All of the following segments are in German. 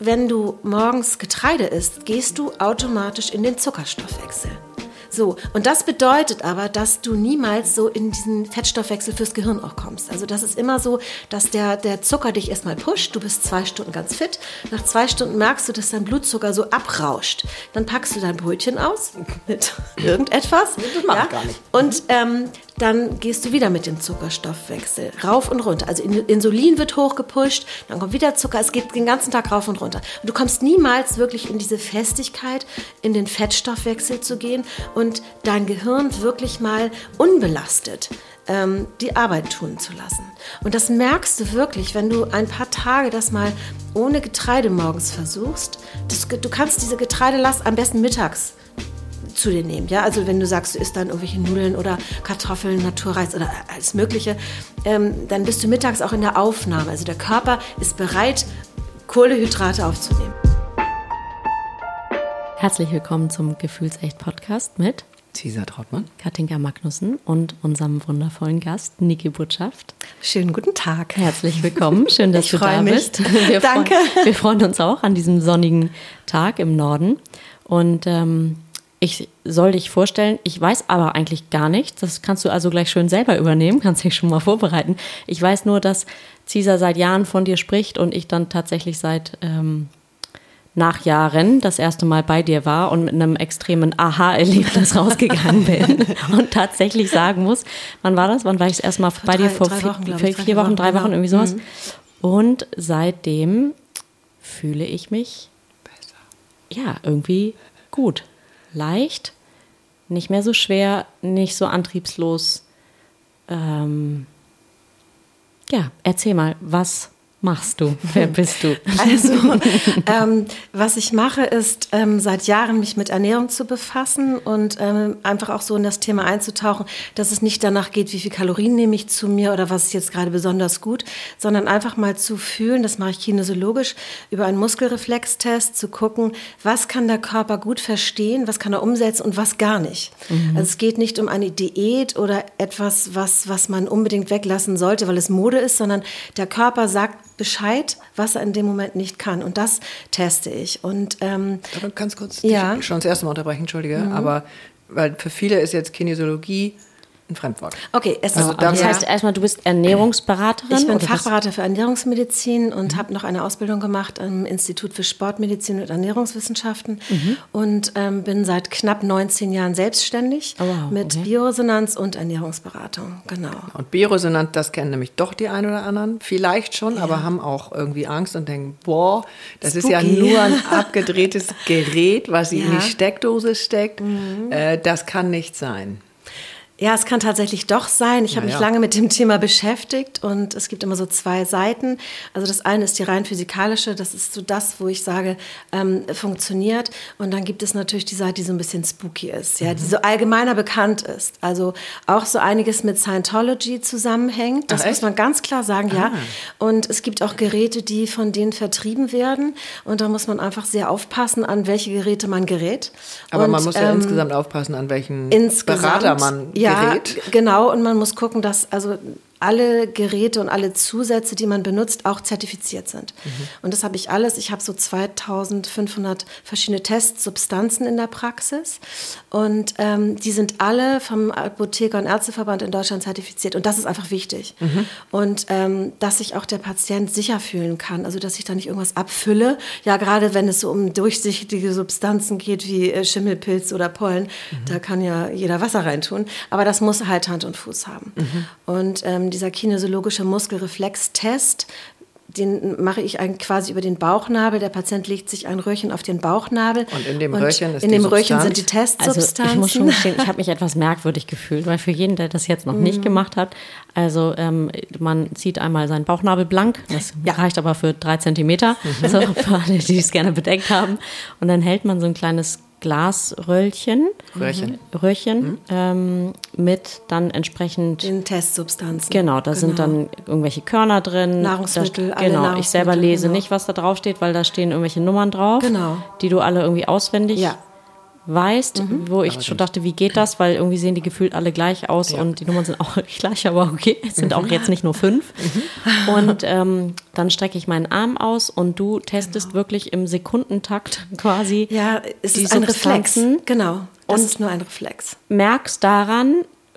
Wenn du morgens Getreide isst, gehst du automatisch in den Zuckerstoffwechsel. So, und das bedeutet aber, dass du niemals so in diesen Fettstoffwechsel fürs Gehirn auch kommst. Also das ist immer so, dass der, der Zucker dich erstmal pusht, du bist zwei Stunden ganz fit, nach zwei Stunden merkst du, dass dein Blutzucker so abrauscht. Dann packst du dein Brötchen aus mit irgendetwas. Das mach ich gar nicht. Und ähm, dann gehst du wieder mit dem Zuckerstoffwechsel rauf und runter. Also Insulin wird hochgepusht, dann kommt wieder Zucker, es geht den ganzen Tag rauf und runter. Und du kommst niemals wirklich in diese Festigkeit, in den Fettstoffwechsel zu gehen und dein Gehirn wirklich mal unbelastet ähm, die Arbeit tun zu lassen. Und das merkst du wirklich, wenn du ein paar Tage das mal ohne Getreide morgens versuchst. Das, du kannst diese Getreidelast am besten mittags zu dir nehmen. Ja? Also wenn du sagst, du isst dann irgendwelche Nudeln oder Kartoffeln, Naturreis oder alles Mögliche, ähm, dann bist du mittags auch in der Aufnahme. Also der Körper ist bereit, Kohlehydrate aufzunehmen. Herzlich willkommen zum Gefühlsecht-Podcast mit Cesar Trautmann, Katinka Magnussen und unserem wundervollen Gast Niki Botschaft. Schönen guten Tag. Herzlich willkommen. Schön, dass ich du da mich. bist. Wir Danke. Freuen, wir freuen uns auch an diesem sonnigen Tag im Norden. Und ähm, ich soll dich vorstellen, ich weiß aber eigentlich gar nichts. Das kannst du also gleich schön selber übernehmen, kannst dich schon mal vorbereiten. Ich weiß nur, dass Cesar seit Jahren von dir spricht und ich dann tatsächlich seit ähm, nach Jahren das erste Mal bei dir war und mit einem extremen Aha-Erlebnis rausgegangen bin und tatsächlich sagen muss, wann war das? Wann war ich das erste Mal bei drei- dir? Vor vier, Wochen, vier, vier Wochen, drei Wochen, genau. irgendwie sowas. Mhm. Und seitdem fühle ich mich ja irgendwie gut, leicht, nicht mehr so schwer, nicht so antriebslos. Ähm, ja, erzähl mal, was machst du? Wer bist du? Also, ähm, was ich mache, ist ähm, seit Jahren mich mit Ernährung zu befassen und ähm, einfach auch so in das Thema einzutauchen, dass es nicht danach geht, wie viel Kalorien nehme ich zu mir oder was ist jetzt gerade besonders gut, sondern einfach mal zu fühlen, das mache ich kinesiologisch, über einen Muskelreflextest zu gucken, was kann der Körper gut verstehen, was kann er umsetzen und was gar nicht. Also es geht nicht um eine Diät oder etwas, was, was man unbedingt weglassen sollte, weil es Mode ist, sondern der Körper sagt Bescheid, was er in dem Moment nicht kann. Und das teste ich. Und ähm, ganz kurz Ja. schon das erste Mal unterbrechen, entschuldige, aber weil für viele ist jetzt Kinesiologie ein Fremdwort. okay, es Also ist da- Das heißt erstmal, du bist Ernährungsberaterin? Ich bin was? Fachberater für Ernährungsmedizin und habe noch eine Ausbildung gemacht am Institut für Sportmedizin und Ernährungswissenschaften und ähm, bin seit knapp 19 Jahren selbstständig Oh, wow, mit okay. Bioresonanz und Ernährungsberatung. Genau. Und Bioresonanz, das kennen nämlich doch die einen oder anderen, vielleicht schon, aber haben auch irgendwie Angst und denken, boah, das ist ja Spooky. nur ein abgedrehtes Gerät, was sie in Ja. Mhm. die Steckdose steckt. Äh, das kann nicht sein. Ja, es kann tatsächlich doch sein. Ich habe Ja, mich ja. lange mit dem Thema beschäftigt und es gibt immer so zwei Seiten. Also das eine ist die rein physikalische, das ist so das, wo ich sage, ähm, funktioniert. Und dann gibt es natürlich die Seite, die so ein bisschen spooky ist, ja, die Mhm. so allgemeiner bekannt ist. Also auch so einiges mit Scientology zusammenhängt. Das Ach, muss man ganz klar sagen, ja. Ah. Und es gibt auch Geräte, die von denen vertrieben werden. Und da muss man einfach sehr aufpassen, an welche Geräte man gerät. Aber und, man muss ja ähm, insgesamt aufpassen, an welchen insgesamt, Berater man ja, gerät. g- genau. Und man muss gucken, dass also alle Geräte und alle Zusätze, die man benutzt, auch zertifiziert sind. Mhm. Und das habe ich alles. Ich habe so 2500 verschiedene Testsubstanzen in der Praxis. Und ähm, die sind alle vom Apotheker- und Ärzteverband in Deutschland zertifiziert. Und das ist einfach wichtig. Mhm. Und ähm, dass sich auch der Patient sicher fühlen kann. Also, dass ich da nicht irgendwas abfülle. Ja, gerade wenn es so um durchsichtige Substanzen geht, wie äh, Schimmelpilz oder Pollen, da kann ja jeder Wasser reintun. Aber das muss halt Hand und Fuß haben. Und ähm, dieser kinesiologische Muskelreflextest, den mache ich quasi über den Bauchnabel. Der Patient legt sich ein Röhrchen auf den Bauchnabel. Und in dem Röhrchen ist in die dem Röhrchen sind die Testsubstanzen. Also ich muss schon gestehen, ich habe mich etwas merkwürdig gefühlt, weil für jeden, der das jetzt noch Mhm. nicht gemacht hat, also ähm, man zieht einmal seinen Bauchnabel blank, das Ja. Mhm. reicht aber für drei Zentimeter, so, für alle, die es gerne bedeckt haben. Und dann hält man so ein kleines Glasröllchen, Röhrchen. Röhrchen ähm, mit dann entsprechend den Testsubstanzen. Genau, da sind dann irgendwelche Körner drin. Nahrungsmittel, da, alle Genau, ich selber Nahrungsmittel, lese genau. nicht, was da drauf steht, weil da stehen irgendwelche Nummern drauf, Genau. die du alle irgendwie auswendig Ja. Weißt, wo ich schon dachte, wie geht das? Weil irgendwie sehen die gefühlt alle gleich aus und die Nummern sind auch gleich, aber okay, es sind auch jetzt nicht nur fünf. Und ähm, dann strecke ich meinen Arm aus und du testest wirklich im Sekundentakt quasi Ja, es die ist ein Reflex. Genau. Das Und- ist nur ein Reflex. merkst daran,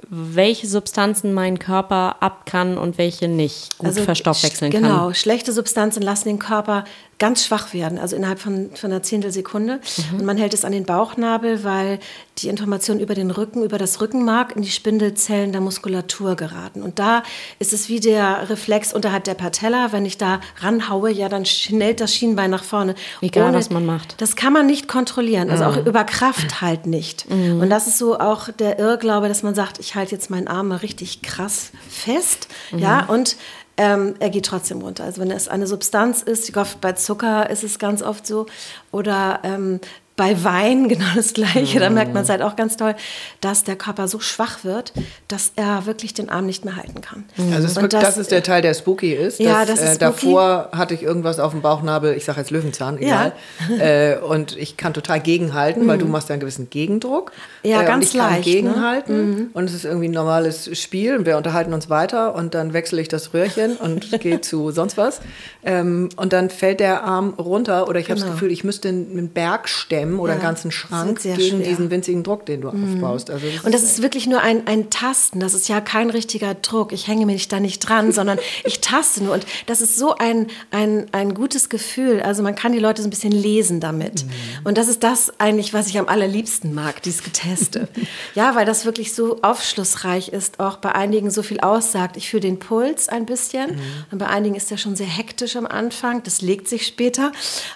welche Substanzen mein Körper ab kann und welche nicht gut verstoffwechseln sch- Genau, kann. schlechte Substanzen lassen den Körper ganz schwach werden, also innerhalb von, von einer Zehntelsekunde. Mhm. Und man hält es an den Bauchnabel, weil die Informationen über den Rücken, über das Rückenmark in die Spindelzellen der Muskulatur geraten. Und da ist es wie der Reflex unterhalb der Patella. Wenn ich da ranhaue, ja, dann schnellt das Schienbein nach vorne. Egal, was man macht. Das kann man nicht kontrollieren, also auch über Kraft halt nicht. Und das ist so auch der Irrglaube, dass man sagt, ich halte jetzt meinen Arm mal richtig krass fest, ja, und ähm, er geht trotzdem runter. Also wenn es eine Substanz ist, ich glaube, bei Zucker ist es ganz oft so, oder ähm, bei Wein genau das Gleiche, da merkt man es halt auch ganz toll, dass der Körper so schwach wird, dass er wirklich den Arm nicht mehr halten kann. Also es ist wirklich, das, ist der Teil, der spooky ist. Ja, dass, das ist äh, davor hatte ich irgendwas auf dem Bauchnabel, ich sage jetzt Löwenzahn, egal. äh, und ich kann total gegenhalten, weil du machst ja einen gewissen Gegendruck. Mhm. Ja, äh, ganz und ich kann leicht, ne? gegenhalten. Und es ist irgendwie ein normales Spiel und wir unterhalten uns weiter und dann wechsle ich das Röhrchen und gehe zu sonst was. Ähm, und dann fällt der Arm runter oder ich habe das Gefühl, ich müsste einen Berg stemmen oder. Ja, einen ganzen Schrank gegen schwer. diesen winzigen Druck, den du aufbaust. Also das Und das ist wirklich nur ein, ein Tasten. Das ist ja kein richtiger Druck. Ich hänge mich da nicht dran, sondern ich taste nur. Und das ist so ein, ein, ein gutes Gefühl. Also man kann die Leute so ein bisschen lesen damit. Und das ist das eigentlich, was ich am allerliebsten mag, dieses Geteste. ja, weil das wirklich so aufschlussreich ist, auch bei einigen so viel aussagt. Ich fühle den Puls ein bisschen. Und bei einigen ist der schon sehr hektisch am Anfang. Das legt sich später.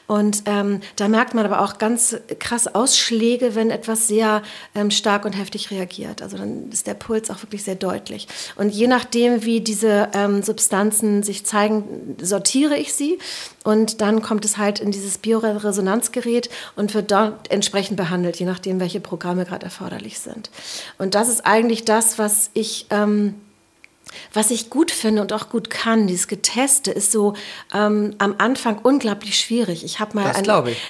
Und ähm, da merkt man aber auch ganz krass Ausschläge, wenn etwas sehr ähm, stark und heftig reagiert. Also dann ist der Puls auch wirklich sehr deutlich. Und je nachdem, wie diese ähm, Substanzen sich zeigen, sortiere ich sie. Und dann kommt es halt in dieses Bioresonanzgerät und wird dort entsprechend behandelt, je nachdem, welche Programme gerade erforderlich sind. Und das ist eigentlich das, was ich... Ähm, was ich gut finde und auch gut kann, dieses Geteste, ist so ähm, am Anfang unglaublich schwierig. Ich habe mal Das ein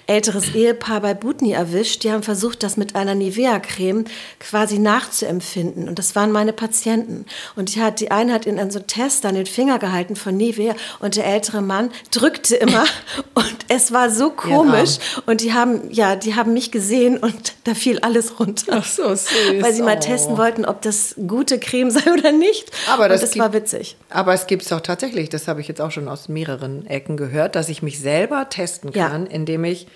älteres Ehepaar bei Butni erwischt. Die haben versucht, das mit einer Nivea-Creme quasi nachzuempfinden. Und das waren meine Patienten. Und die, hat, die eine hat in so einen Test an den Finger gehalten von Nivea und der ältere Mann drückte immer. und es war so komisch. Und die haben, ja, die haben mich gesehen und da fiel alles runter. Ach so süß. Weil sie mal Oh. testen wollten, ob das gute Creme sei oder nicht. Aber das und gibt- war witzig. Aber es gibt es doch tatsächlich, das habe ich jetzt auch schon aus mehreren Ecken gehört, dass ich mich selber testen Ja. kann, indem ich,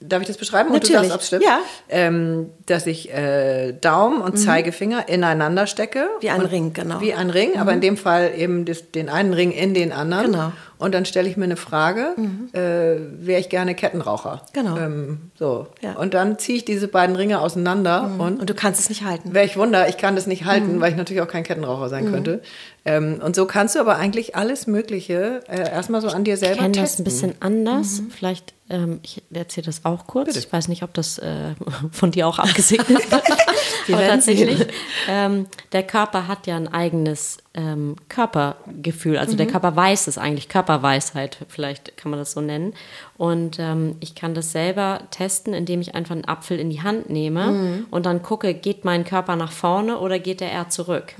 darf ich das beschreiben? Und Natürlich. du sagst, ob es stimmt? Ja. Ähm, dass ich äh, Daumen und Zeigefinger ineinander stecke. Wie ein und, Ring, genau. Wie ein Ring, aber in dem Fall eben das, den einen Ring in den anderen. Genau. Und dann stelle ich mir eine Frage, äh, wäre ich gerne Kettenraucher? Genau. Ähm, so. Ja. Und dann ziehe ich diese beiden Ringe auseinander und Und du kannst es nicht halten. Wäre ich Wunder, ich kann das nicht halten, Mhm. weil ich natürlich auch kein Kettenraucher sein könnte. Ähm, und so kannst du aber eigentlich alles Mögliche äh, erstmal so an dir Ich selber das testen. ein bisschen anders. Vielleicht, ähm, ich erzähle das auch kurz. Ich weiß nicht, ob das äh, von dir auch abgesegnet wird. Aber tatsächlich, ähm, der Körper hat ja ein eigenes ähm, Körpergefühl. Also Mhm. der Körper weiß es eigentlich, Körperweisheit, vielleicht kann man das so nennen. Und ähm, ich kann das selber testen, indem ich einfach einen Apfel in die Hand nehme Mhm. und dann gucke, geht mein Körper nach vorne oder geht er eher zurück?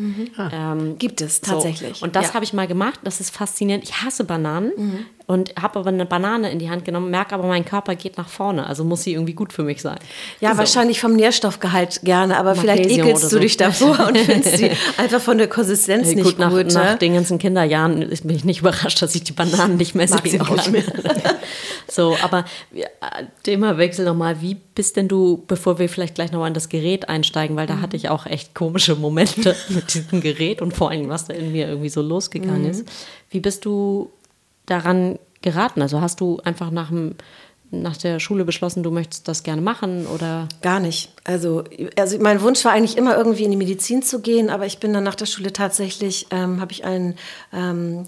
Ähm, Gibt es so. tatsächlich. Und das Ja. Mhm. habe ich mal gemacht. Das ist faszinierend. Ich hasse Bananen und habe aber eine Banane in die Hand genommen, merke aber, mein Körper geht nach vorne. Also muss sie irgendwie gut für mich sein. Ja, so. wahrscheinlich vom Nährstoffgehalt gerne, aber vielleicht Magnesium ekelst oder du so. dich davor und findest sie einfach von der Konsistenz nicht gut, nach, gut. nach ne? den ganzen Kinderjahren ist- bin ich nicht überrascht, dass ich die Bananen nicht mehr sehen kann. nicht so, aber ja, Themawechsel nochmal. Wie bist denn du, bevor wir vielleicht gleich nochmal in das Gerät einsteigen, weil da hatte ich auch echt komische Momente mit diesem Gerät und vor allem, was da in mir irgendwie so losgegangen Mhm. ist. Wie bist du daran geraten? Also hast du einfach nach dem nach der Schule beschlossen, du möchtest das gerne machen oder Gar nicht. Also, also mein Wunsch war eigentlich immer irgendwie in die Medizin zu gehen, aber ich bin dann nach der Schule tatsächlich, ähm, habe ich einen ähm,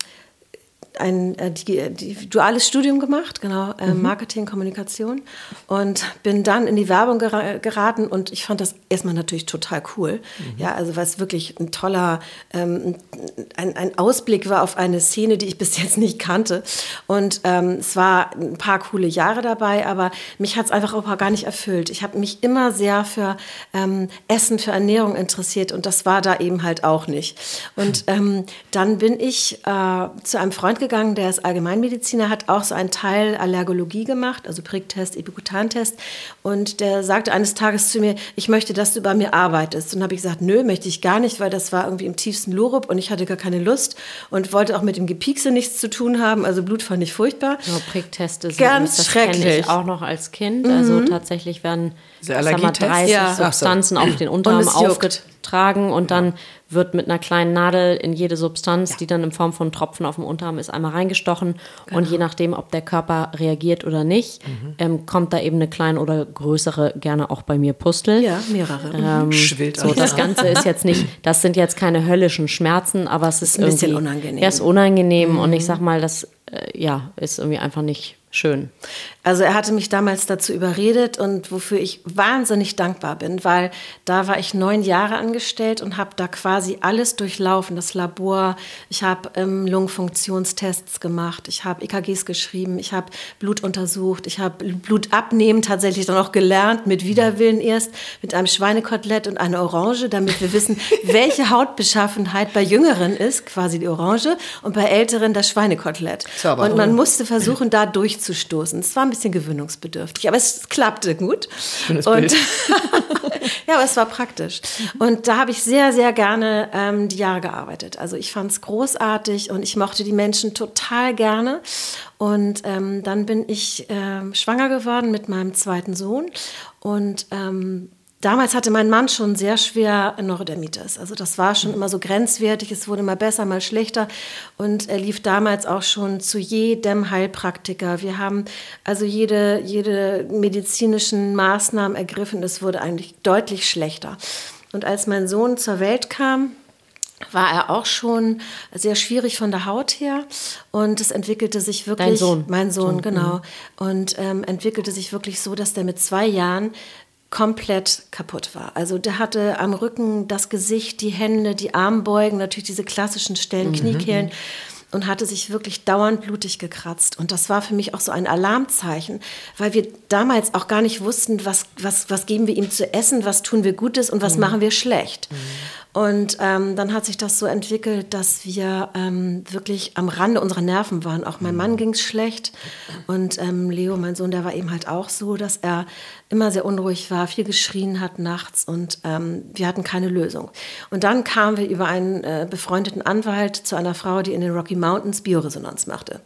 ein äh, die, die, duales Studium gemacht, genau, äh, mhm. Marketing, Kommunikation und bin dann in die Werbung gera geraten und ich fand das erstmal natürlich total cool. Mhm. Ja, also was wirklich ein toller, ähm, ein, ein Ausblick war auf eine Szene, die ich bis jetzt nicht kannte. Und ähm, es war ein paar coole Jahre dabei, aber mich hat es einfach auch gar nicht erfüllt. Ich habe mich immer sehr für ähm, Essen, für Ernährung interessiert und das war da eben halt auch nicht. Und ähm, dann bin ich äh, zu einem Freund gegangen, der ist Allgemeinmediziner, hat auch so einen Teil Allergologie gemacht, also Pricktest, Epikutantest. Und der sagte eines Tages zu mir, ich möchte, dass du bei mir arbeitest. Und habe ich gesagt, nö, möchte ich gar nicht, weil das war irgendwie im tiefsten Lorup und ich hatte gar keine Lust und wollte auch mit dem Gepiekse nichts zu tun haben. Also Blut fand ich furchtbar. Ja, Prickteste sind ganz das schrecklich. Ich auch noch als Kind. Also mhm. Also tatsächlich werden sag mal, 30 ja. Substanzen auf den Unterarm aufgetragen und dann wird mit einer kleinen Nadel in jede Substanz, ja. die dann in Form von Tropfen auf dem Unterarm ist, einmal reingestochen. Genau. Und je nachdem, ob der Körper reagiert oder nicht, mhm. ähm, kommt da eben eine kleine oder größere, gerne auch bei mir Pustel. Ja, mehrere. Ähm, Schwillt so, das Ganze ist jetzt nicht, das sind jetzt keine höllischen Schmerzen, aber es ist, ist ein bisschen unangenehm. Er ist unangenehm mhm. und ich sag mal, das äh, ja, ist irgendwie einfach nicht schön. Also er hatte mich damals dazu überredet und wofür ich wahnsinnig dankbar bin, weil da war ich neun Jahre angestellt und habe da quasi alles durchlaufen, das Labor. Ich habe ähm, Lungenfunktionstests gemacht, ich habe EKGs geschrieben, ich habe Blut untersucht, ich habe Blut abnehmen tatsächlich dann auch gelernt, mit Widerwillen erst, mit einem Schweinekotelett und einer Orange, damit wir wissen, welche Hautbeschaffenheit bei Jüngeren ist, quasi die Orange, und bei Älteren das Schweinekotelett. Und man musste versuchen, da durchzustoßen. Es war ein bisschen gewöhnungsbedürftig, aber es klappte gut. Schönes Bild. ja, aber es war praktisch. Und da habe ich sehr, sehr gerne ähm, die Jahre gearbeitet. Also ich fand es großartig und ich mochte die Menschen total gerne. Und ähm, dann bin ich äh, schwanger geworden mit meinem zweiten Sohn und ähm, Damals hatte mein Mann schon sehr schwer Neurodermitis. Also das war schon immer so grenzwertig. Es wurde mal besser, mal schlechter. Und er lief damals auch schon zu jedem Heilpraktiker. Wir haben also jede, jede medizinischen Maßnahmen ergriffen. Es wurde eigentlich deutlich schlechter. Und als mein Sohn zur Welt kam, war er auch schon sehr schwierig von der Haut her und es entwickelte sich wirklich Dein Sohn. mein Sohn so, genau mhm. und ähm, entwickelte sich wirklich so, dass der mit zwei Jahren komplett kaputt war. Also der hatte am Rücken das Gesicht, die Hände, die Armbeugen, natürlich diese klassischen Stellen, mhm. Kniekehlen und hatte sich wirklich dauernd blutig gekratzt. Und das war für mich auch so ein Alarmzeichen, weil wir damals auch gar nicht wussten, was, was, was geben wir ihm zu essen, was tun wir Gutes und was mhm. machen wir schlecht. Mhm. Und ähm, dann hat sich das so entwickelt, dass wir ähm, wirklich am Rande unserer Nerven waren. Auch mein Mann mhm. ging es schlecht. Und ähm, Leo, mein Sohn, der war eben halt auch so, dass er immer sehr unruhig war, viel geschrien hat nachts und ähm, wir hatten keine Lösung. Und dann kamen wir über einen äh, befreundeten Anwalt zu einer Frau, die in den Rocky Mountains Bioresonanz machte,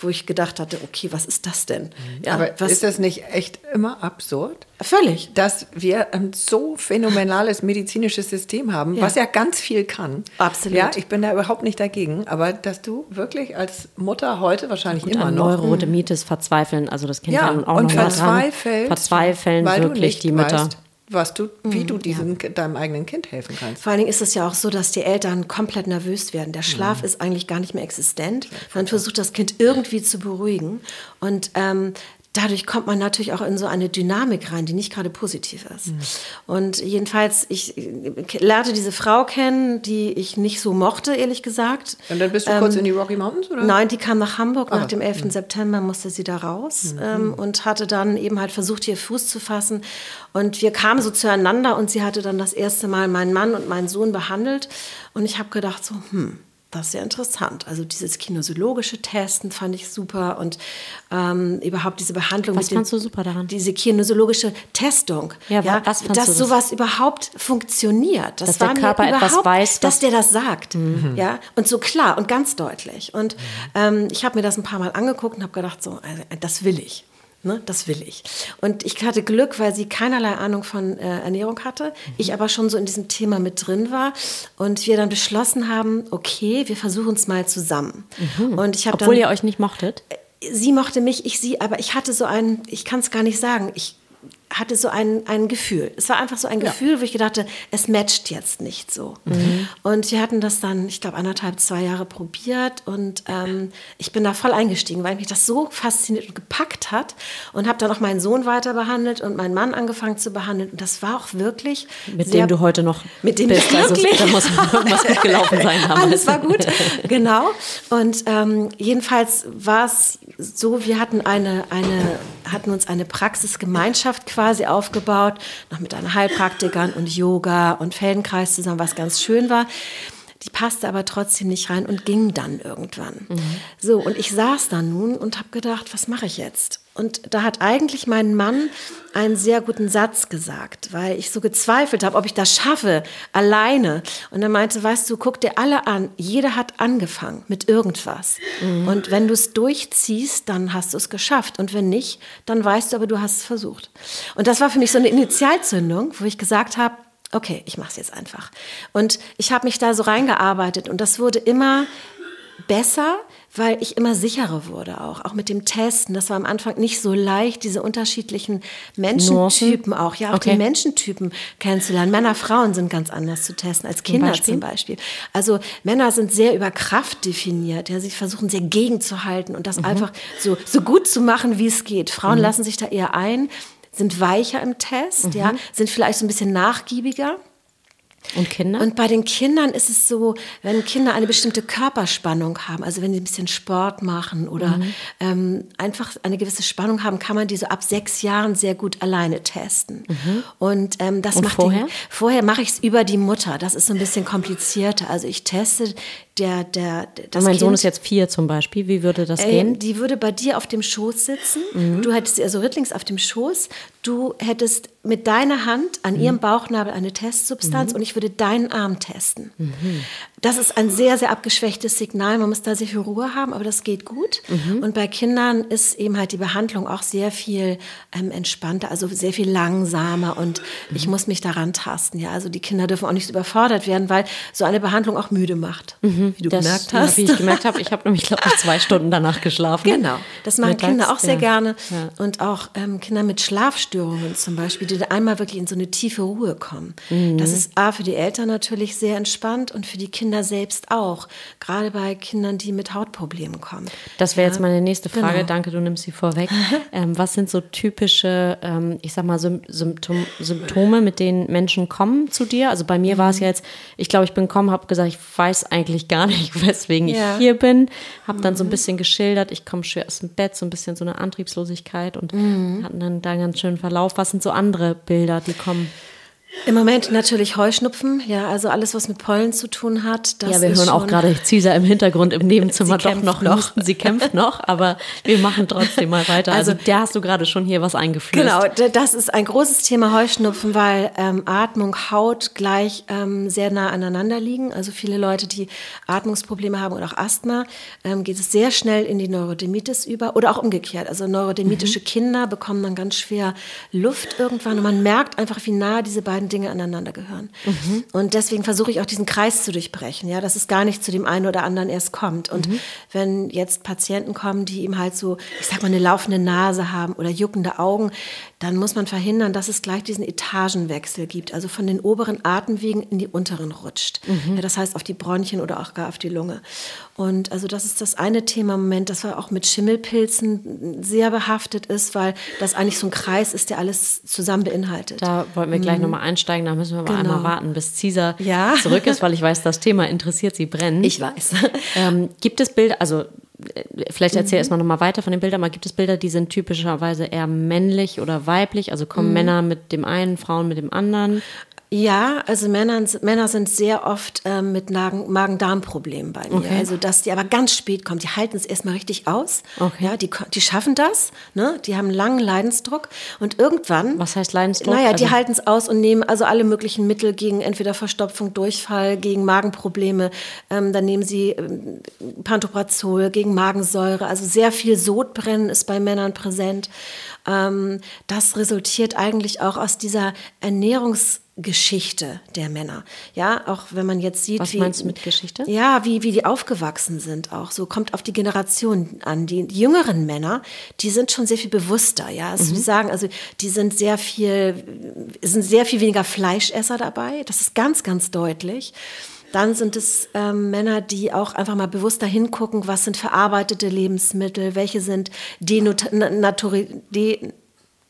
wo ich gedacht hatte, okay, was ist das denn? Mhm. Ja, Aber was, ist das nicht echt immer absurd? Völlig. Dass wir ein so phänomenales medizinisches System haben, ja. was ja ganz viel kann. Absolut. Ja, ich bin da überhaupt nicht dagegen. Aber dass du wirklich als Mutter heute wahrscheinlich Gut, immer an noch. Neurodermitis verzweifeln, also das Kind ja, auch und noch verzweifelt, verzweifeln weil wirklich die Mütter. Weißt, was du, wie du mhm, diesem, ja. deinem eigenen Kind helfen kannst. Vor allen Dingen ist es ja auch so, dass die Eltern komplett nervös werden. Der Schlaf mhm. ist eigentlich gar nicht mehr existent. Man versucht das Kind irgendwie zu beruhigen. Und ähm, dadurch kommt man natürlich auch in so eine Dynamik rein, die nicht gerade positiv ist. Mhm. Und jedenfalls, ich lernte diese Frau kennen, die ich nicht so mochte, ehrlich gesagt. Und dann bist du ähm, kurz in die Rocky Mountains, oder? Nein, die kam nach Hamburg. Ah, nach dem 11. Mhm. September musste sie da raus mhm. ähm, und hatte dann eben halt versucht, hier Fuß zu fassen. Und wir kamen so zueinander und sie hatte dann das erste Mal meinen Mann und meinen Sohn behandelt. Und ich habe gedacht so, hm, das ist sehr interessant. Also dieses kinesiologische Testen fand ich super und ähm, überhaupt diese Behandlung. Was fandst den, du super daran? Diese kinesiologische Testung. Ja, ja was fandst dass du das? sowas überhaupt funktioniert. Das dass war der Körper etwas weiß, dass der das sagt. Mhm. Ja, und so klar und ganz deutlich. Und ähm, ich habe mir das ein paar Mal angeguckt und habe gedacht, so, also, das will ich. Ne, das will ich. Und ich hatte Glück, weil sie keinerlei Ahnung von äh, Ernährung hatte, ich aber schon so in diesem Thema mit drin war und wir dann beschlossen haben, okay, wir versuchen es mal zusammen. Mhm. Und ich Obwohl dann, ihr euch nicht mochtet? Sie mochte mich, ich sie, aber ich hatte so einen, ich kann es gar nicht sagen, ich hatte so ein, ein Gefühl. Es war einfach so ein Gefühl, wo ich gedachte, es matcht jetzt nicht so. Mhm. Und wir hatten das dann, ich glaube, anderthalb, zwei Jahre probiert und ähm, ich bin da voll eingestiegen, weil mich das so fasziniert und gepackt hat und habe dann auch meinen Sohn weiter behandelt und meinen Mann angefangen zu behandeln. Und das war auch wirklich. Mit sehr- dem du heute noch mit dem bist. Also da muss irgendwas gut gelaufen sein damals. Alles war gut, genau. Und ähm, jedenfalls war es so, wir hatten eine, eine, hatten uns eine Praxisgemeinschaft quasi aufgebaut, noch mit einer Heilpraktikern und Yoga und Feldenkreis zusammen, was ganz schön war. Die passte aber trotzdem nicht rein und ging dann irgendwann. So, und ich saß da nun und habe gedacht, was mache ich jetzt? Und da hat eigentlich mein Mann einen sehr guten Satz gesagt, weil ich so gezweifelt habe, ob ich das schaffe, alleine. Und er meinte, weißt du, guck dir alle an, jeder hat angefangen mit irgendwas. Und wenn du es durchziehst, dann hast du es geschafft. Und wenn nicht, dann weißt du aber, du hast es versucht. Und das war für mich so eine Initialzündung, wo ich gesagt habe, okay, ich mache es jetzt einfach. Und ich habe mich da so reingearbeitet und das wurde immer besser, weil ich immer sicherer wurde auch, auch mit dem Testen. Das war am Anfang nicht so leicht, diese unterschiedlichen Menschentypen auch, ja, auch Okay. die Menschentypen kennenzulernen. Männer, Frauen sind ganz anders zu testen als Kinder Beispiel? zum Beispiel. Also Männer sind sehr über Kraft definiert, ja, sie versuchen sehr gegenzuhalten und Mhm. das einfach so, so gut zu machen, wie es geht. Frauen lassen sich da eher ein, sind weicher im Test, ja, Mhm. sind vielleicht so ein bisschen nachgiebiger. Und Kinder? Und bei den Kindern ist es so, wenn Kinder eine bestimmte Körperspannung haben, also wenn sie ein bisschen Sport machen oder Mhm. ähm, einfach eine gewisse Spannung haben, kann man die so ab sechs Jahren sehr gut alleine testen. Und ähm, das Mhm. Und macht vorher? Den, vorher mache ich es über die Mutter. Das ist so ein bisschen komplizierter. Also ich teste der der das Und mein Sohn kind, ist jetzt vier zum Beispiel. Wie würde das äh, gehen? Die würde bei dir auf dem Schoß sitzen. Mhm. Du hättest sie also rittlings auf dem Schoß. Du hättest mit deiner Hand an Mhm. ihrem Bauchnabel eine Testsubstanz und ich würde deinen Arm testen. Mhm. Das ist ein sehr, sehr abgeschwächtes Signal. Man muss da sehr viel Ruhe haben, aber das geht gut. Mhm. Und bei Kindern ist eben halt die Behandlung auch sehr viel ähm, entspannter, also sehr viel langsamer und ich Mhm. muss mich daran tasten. Ja, also die Kinder dürfen auch nicht überfordert werden, weil so eine Behandlung auch müde macht, wie du das, gemerkt ja, hast. Wie ich gemerkt habe, ich habe nämlich, glaube ich, zwei Stunden danach geschlafen. Genau, das machen Mittags, Kinder auch sehr ja. gerne. Ja. Und auch ähm, Kinder mit Schlafstörungen zum Beispiel, die einmal wirklich in so eine tiefe Ruhe kommen. Mhm. Das ist A für die Eltern natürlich sehr entspannt und für die Kinder selbst auch. Gerade bei Kindern, die mit Hautproblemen kommen. Das wäre jetzt meine nächste Frage. Genau. Danke, du nimmst sie vorweg. ähm, was sind so typische, ähm, ich sag mal, Sym Symptom Symptome, mit denen Menschen kommen zu dir? Also bei mir war Mhm. es ja jetzt, ich glaube, ich bin gekommen, habe gesagt, ich weiß eigentlich gar nicht, weswegen Ja. ich hier bin. Habe dann so ein bisschen geschildert, ich komme schwer aus dem Bett, so ein bisschen so eine Antriebslosigkeit und Mhm. hatten dann da einen ganz schönen Verlauf. Was sind so andere Bilder, die kommen? Im Moment natürlich Heuschnupfen, ja, also alles, was mit Pollen zu tun hat. Ja, wir hören auch gerade Cesar im Hintergrund im Nebenzimmer doch noch noch. Sie kämpft noch, aber wir machen trotzdem mal weiter. Also, Also- der hast du gerade schon hier was eingeflößt. Genau, das ist ein großes Thema Heuschnupfen, weil ähm, Atmung, Haut gleich ähm, sehr nah aneinander liegen. Also viele Leute, die Atmungsprobleme haben oder auch Asthma, ähm, geht es sehr schnell in die Neurodermitis über oder auch umgekehrt. Also neurodermitische Kinder bekommen dann ganz schwer Luft irgendwann und man merkt einfach, wie nah diese beiden Dinge aneinander gehören. Und deswegen versuche ich auch diesen Kreis zu durchbrechen, ja, dass es gar nicht zu dem einen oder anderen erst kommt. Und wenn jetzt Patienten kommen, die eben halt so, ich sag mal, eine laufende Nase haben oder juckende Augen, dann muss man verhindern, dass es gleich diesen Etagenwechsel gibt, also von den oberen Atemwegen in die unteren rutscht. Ja, das heißt auf die Bronchien oder auch gar auf die Lunge. Und also das ist das eine Thema im Moment, das auch mit Schimmelpilzen sehr behaftet ist, weil das eigentlich so ein Kreis ist, der alles zusammen beinhaltet. Da wollten wir gleich nochmal einsteigen, da müssen wir aber Mhm. Genau. einmal warten, bis Caesar Ja. zurück ist, weil ich weiß, das Thema interessiert sie brennend. Ich weiß. Ähm, gibt es Bilder, also vielleicht erzähl Mhm. erstmal nochmal weiter von den Bildern, aber gibt es Bilder, die sind typischerweise eher männlich oder weiblich? Also Mhm. kommen Männer mit dem einen, Frauen mit dem anderen? Ja, also Männer, Männer sind sehr oft ähm, mit Magen- Magen-Darm-Problemen bei mir. Okay. Also, dass die aber ganz spät kommen. Die halten es erstmal richtig aus. Okay. Ja, die, die schaffen das. Ne? Die haben einen langen Leidensdruck. Und irgendwann. Was heißt Leidensdruck? Naja, die Also- halten es aus und nehmen also alle möglichen Mittel gegen entweder Verstopfung, Durchfall, gegen Magenprobleme. Ähm, dann nehmen sie ähm, Pantoprazol gegen Magensäure. Also sehr viel Sodbrennen ist bei Männern präsent. Ähm, das resultiert eigentlich auch aus dieser Ernährungs Geschichte der Männer. Ja, auch wenn man jetzt sieht, Was wie, meinst du mit Geschichte? Ja, wie, wie die aufgewachsen sind auch. So kommt auf die Generation an. Die, jüngeren Männer, die sind schon sehr viel bewusster. Ja, also wir sagen, also die sind sehr viel, sind sehr viel weniger Fleischesser dabei. Das ist ganz, ganz deutlich. Dann sind es ähm, Männer, die auch einfach mal bewusster hingucken, was sind verarbeitete Lebensmittel, welche sind denaturi, de,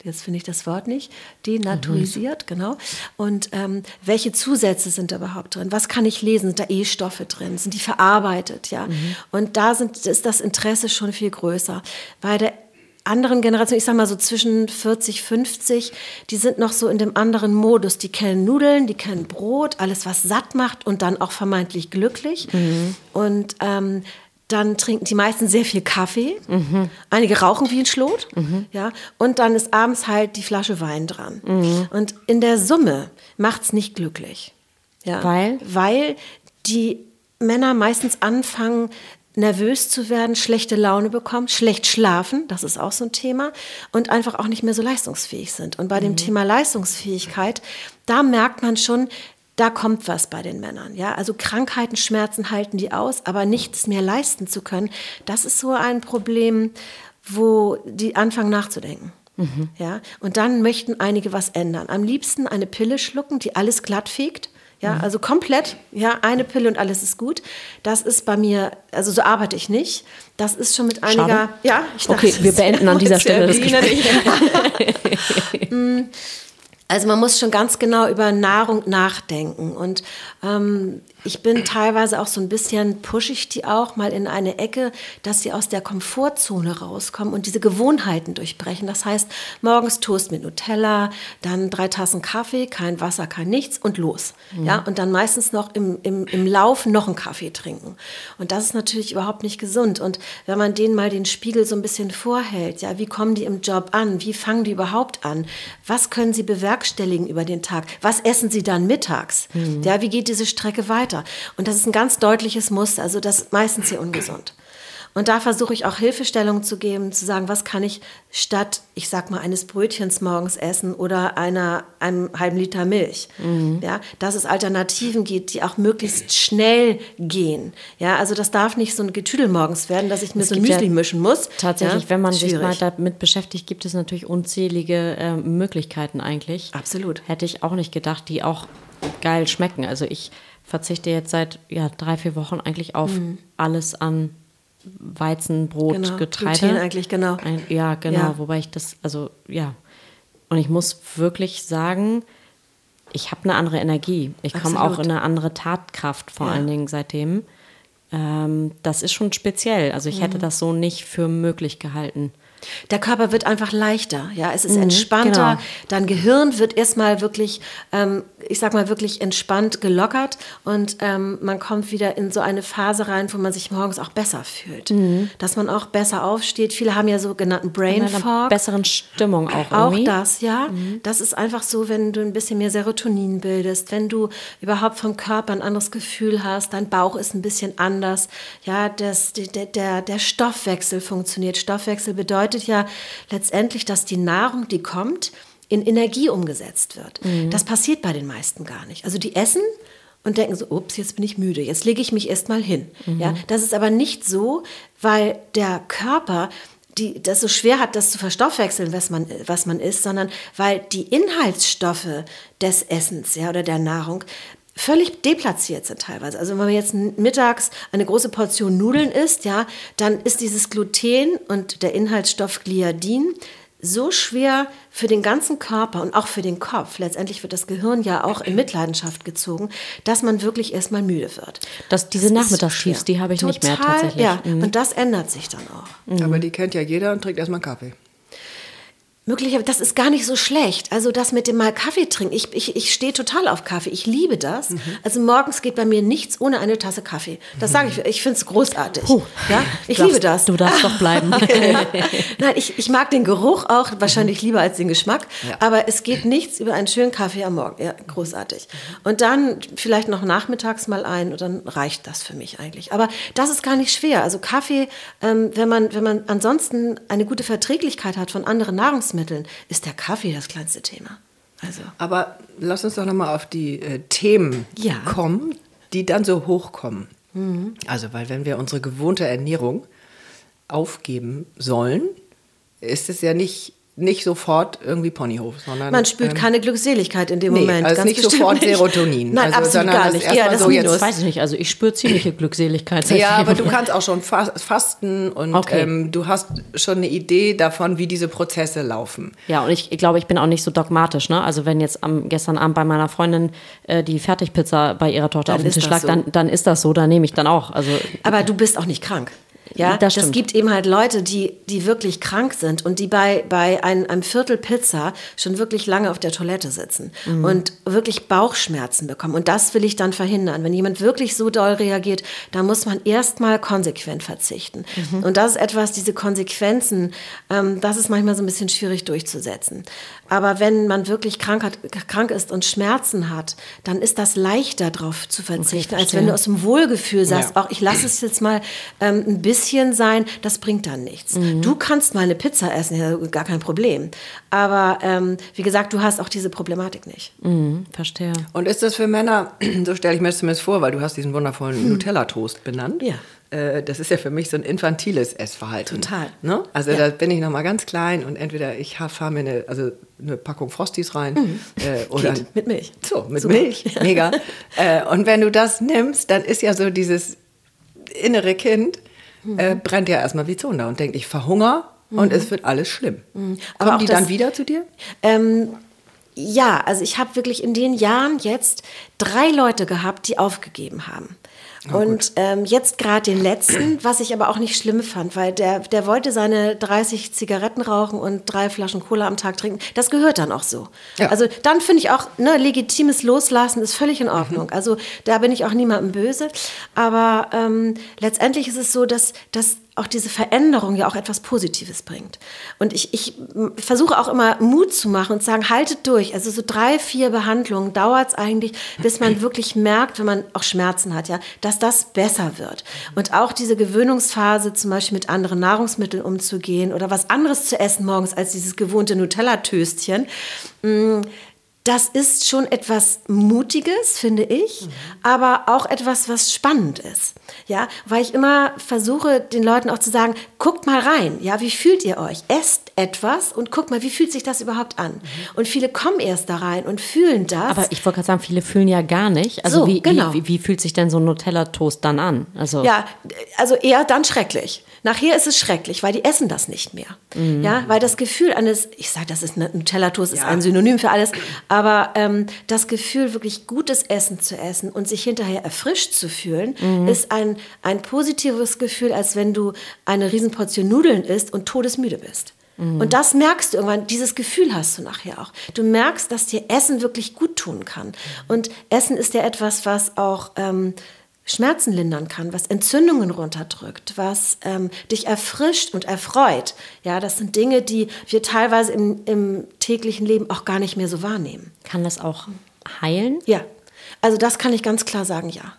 jetzt finde ich das Wort nicht, denaturisiert, mhm. genau. Und ähm, welche Zusätze sind da überhaupt drin? Was kann ich lesen? Sind da E-Stoffe drin? Sind die verarbeitet? Ja. Mhm. Und da sind, ist das Interesse schon viel größer. Bei der anderen Generationen, ich sag mal so zwischen 40, 50, die sind noch so in dem anderen Modus. Die kennen Nudeln, die kennen Brot, alles, was satt macht und dann auch vermeintlich glücklich. Mhm. Und ähm, dann trinken die meisten sehr viel Kaffee. Mhm. Einige rauchen wie ein Schlot. Mhm. Ja, und dann ist abends halt die Flasche Wein dran. Mhm. Und in der Summe macht es nicht glücklich. Ja, weil? Weil die Männer meistens anfangen, nervös zu werden, schlechte Laune bekommen, schlecht schlafen, das ist auch so ein Thema, und einfach auch nicht mehr so leistungsfähig sind. Und bei mhm. dem Thema Leistungsfähigkeit, da merkt man schon, da kommt was bei den Männern. Ja, also Krankheiten, Schmerzen halten die aus, aber nichts mehr leisten zu können, das ist so ein Problem, wo die anfangen nachzudenken. Mhm. Ja, und dann möchten einige was ändern. Am liebsten eine Pille schlucken, die alles glatt fegt ja, mhm. also komplett, ja, eine Pille und alles ist gut. Das ist bei mir, also so arbeite ich nicht. Das ist schon mit einiger, Schade. ja, ich dachte, Okay, wir beenden an dieser Stelle das Gespräch. Also man muss schon ganz genau über Nahrung nachdenken. Und ähm, ich bin teilweise auch so ein bisschen, pushe ich die auch mal in eine Ecke, dass sie aus der Komfortzone rauskommen und diese Gewohnheiten durchbrechen. Das heißt, morgens Toast mit Nutella, dann drei Tassen Kaffee, kein Wasser, kein nichts und los. Mhm. Ja, und dann meistens noch im, im, im Lauf noch einen Kaffee trinken. Und das ist natürlich überhaupt nicht gesund. Und wenn man denen mal den Spiegel so ein bisschen vorhält, ja, wie kommen die im Job an? Wie fangen die überhaupt an? Was können sie bewerkstelligen über den Tag? Was essen sie dann mittags? Mhm. Ja, wie geht diese Strecke weiter? Und das ist ein ganz deutliches Muster, also das ist meistens sehr ungesund. Und da versuche ich auch Hilfestellung zu geben, zu sagen, was kann ich statt, ich sag mal, eines Brötchens morgens essen oder einer, einem halben Liter Milch. Mhm. Ja, dass es Alternativen gibt, die auch möglichst schnell gehen. Ja, also das darf nicht so ein Getüdel morgens werden, dass ich mir so ein Müsli ja mischen muss. Tatsächlich, ja, wenn man sich mal damit beschäftigt, gibt es natürlich unzählige äh, Möglichkeiten eigentlich. Absolut. Hätte ich auch nicht gedacht, die auch geil schmecken. Also ich verzichte jetzt seit ja, drei, vier Wochen eigentlich auf mhm. alles an Weizen, Brot, genau. Getreide. Gluten eigentlich, genau. Ein, ja, genau. Ja. Wobei ich das, also ja. Und ich muss wirklich sagen, ich habe eine andere Energie. Ich komme auch in eine andere Tatkraft vor ja. allen Dingen seitdem. Ähm, das ist schon speziell. Also ich mhm. hätte das so nicht für möglich gehalten. Der Körper wird einfach leichter, ja, es ist mhm, entspannter. Genau. Dein Gehirn wird erstmal wirklich, ähm, ich sag mal wirklich entspannt gelockert und ähm, man kommt wieder in so eine Phase rein, wo man sich morgens auch besser fühlt, mhm. dass man auch besser aufsteht. Viele haben ja sogenannten Brain Fog, besseren Stimmung auch. Irgendwie. Auch das, ja. Mhm. Das ist einfach so, wenn du ein bisschen mehr Serotonin bildest, wenn du überhaupt vom Körper ein anderes Gefühl hast, dein Bauch ist ein bisschen anders, ja, das, der, der, der Stoffwechsel funktioniert. Stoffwechsel bedeutet bedeutet ja letztendlich, dass die Nahrung, die kommt, in Energie umgesetzt wird. Mhm. Das passiert bei den meisten gar nicht. Also die essen und denken so, ups, jetzt bin ich müde, jetzt lege ich mich erst mal hin. Mhm. Ja, das ist aber nicht so, weil der Körper die, das so schwer hat, das zu verstoffwechseln, was man, was man isst, sondern weil die Inhaltsstoffe des Essens ja, oder der Nahrung völlig deplatziert sind teilweise. Also wenn man jetzt mittags eine große Portion Nudeln isst, ja, dann ist dieses Gluten und der Inhaltsstoff Gliadin so schwer für den ganzen Körper und auch für den Kopf, letztendlich wird das Gehirn ja auch in Mitleidenschaft gezogen, dass man wirklich erstmal müde wird. Das, diese Nachmittagstiefs, die habe ich Total, nicht mehr tatsächlich. Ja, mhm. und das ändert sich dann auch. Mhm. Aber die kennt ja jeder und trinkt erstmal Kaffee möglicherweise, das ist gar nicht so schlecht. Also das mit dem mal Kaffee trinken, ich, ich, ich stehe total auf Kaffee, ich liebe das. Mhm. Also morgens geht bei mir nichts ohne eine Tasse Kaffee. Das sage ich, ich finde es großartig. Puh. Ja, ich liebe das. Du darfst doch bleiben. Nein, ich, ich mag den Geruch auch wahrscheinlich lieber als den Geschmack, ja. aber es geht nichts über einen schönen Kaffee am Morgen. Ja, großartig. Und dann vielleicht noch nachmittags mal ein und dann reicht das für mich eigentlich. Aber das ist gar nicht schwer. Also Kaffee, ähm, wenn, man, wenn man ansonsten eine gute Verträglichkeit hat von anderen Nahrungsmitteln, Lebensmitteln ist der Kaffee das kleinste Thema. Also. Aber lass uns doch nochmal auf die äh, Themen Ja. kommen, die dann so hochkommen. Also, weil wenn wir unsere gewohnte Ernährung aufgeben sollen, ist es ja nicht, nicht sofort irgendwie Ponyhof, sondern Man spürt ähm, keine Glückseligkeit in dem nee, Moment. also ganz nicht sofort nicht. Serotonin. Nein, Also, absolut gar nicht. Eher das so jetzt- Minus. Das weiß ich nicht. Also ich spüre ziemliche Glückseligkeit. Ja, aber du kannst auch schon fas- fasten und Okay. ähm, du hast schon eine Idee davon, wie diese Prozesse laufen. Ja, und ich, ich glaube, ich bin auch nicht so dogmatisch. Ne? Also wenn jetzt am, gestern Abend bei meiner Freundin äh, die Fertigpizza bei ihrer Tochter Dann auf dem ist Tisch lag, so. dann, dann ist das so, dann nehme ich dann auch. Also Aber du bist auch nicht krank. Ja, Das das, gibt eben halt Leute, die, die wirklich krank sind und die bei, bei ein, einem Viertel Pizza schon wirklich lange auf der Toilette sitzen Mhm. und wirklich Bauchschmerzen bekommen. Und das will ich dann verhindern. Wenn jemand wirklich so doll reagiert, dann muss man erstmal konsequent verzichten. Mhm. Und das ist etwas, diese Konsequenzen, ähm, das ist manchmal so ein bisschen schwierig durchzusetzen. Aber wenn man wirklich krank, hat, krank ist und Schmerzen hat, dann ist das leichter darauf zu verzichten, als verstehe. wenn du aus dem Wohlgefühl sagst, Ja. auch ich lasse es jetzt mal ähm, ein bisschen sein, das bringt dann nichts. Mhm. Du kannst mal eine Pizza essen, ja, gar kein Problem. Aber ähm, wie gesagt, du hast auch diese Problematik nicht. hm, verstehe. Und ist das für Männer, so stelle ich mir das zumindest vor, weil du hast diesen wundervollen Nutella-Toast benannt. Ja. Äh, Das ist ja für mich so ein infantiles Essverhalten. Total. Ne? Also Ja. da bin ich noch mal ganz klein und entweder ich fahre mir eine, also eine Packung Frosties rein äh, oder Geht, mit Milch. So, mit Super. Milch, mega. äh, und wenn du das nimmst, dann ist ja so dieses innere Kind, äh, brennt ja erstmal wie Zunder und denkt, ich verhungere und es wird alles schlimm. Aber Kommen die das- dann wieder zu dir? Ähm, ja, also ich habe wirklich in den Jahren jetzt drei Leute gehabt, die aufgegeben haben. Und ähm, jetzt gerade den letzten, was ich aber auch nicht schlimm fand, weil der, der wollte seine 30 Zigaretten rauchen und drei Flaschen Cola am Tag trinken. Das gehört dann auch so. Ja. Also dann finde ich auch, ne, legitimes Loslassen ist völlig in Ordnung. Also da bin ich auch niemandem böse. Aber ähm, letztendlich ist es so, dass, dass auch diese Veränderung ja auch etwas Positives bringt. Und ich, ich versuche auch immer Mut zu machen und zu sagen, haltet durch. Also so drei, vier Behandlungen dauert es eigentlich, bis man wirklich merkt, wenn man auch Schmerzen hat, ja, dass das besser wird. Und auch diese Gewöhnungsphase, zum Beispiel mit anderen Nahrungsmitteln umzugehen oder was anderes zu essen morgens als dieses gewohnte Nutella-Töstchen. Das ist schon etwas Mutiges, finde ich, aber auch etwas, was spannend ist. Ja, weil ich immer versuche, den Leuten auch zu sagen, guckt mal rein. Ja, wie fühlt ihr euch? Esst etwas und guckt mal, wie fühlt sich das überhaupt an? Und viele kommen erst da rein und fühlen das. Aber ich wollte gerade sagen, viele fühlen ja gar nicht. Also So, wie, genau. wie, wie, wie fühlt sich denn so ein Nutella-Toast dann an? Also Ja, also eher dann schrecklich. Nachher ist es schrecklich, weil die essen das nicht mehr. Ja, weil das Gefühl eines, ich sage, das ist ein Nutella-Toast, ist ein Synonym für alles, aber ähm, das Gefühl, wirklich gutes Essen zu essen und sich hinterher erfrischt zu fühlen, ist ein, ein positives Gefühl, als wenn du eine Riesenportion Nudeln isst und todesmüde bist. Und das merkst du irgendwann, dieses Gefühl hast du nachher auch. Du merkst, dass dir Essen wirklich gut tun kann. Und Essen ist ja etwas, was auch ähm, Schmerzen lindern kann, was Entzündungen runterdrückt, was ähm, dich erfrischt und erfreut. Ja, das sind Dinge, die wir teilweise im, im täglichen Leben auch gar nicht mehr so wahrnehmen. kann das auch heilen? Ja, also das kann ich ganz klar sagen, ja.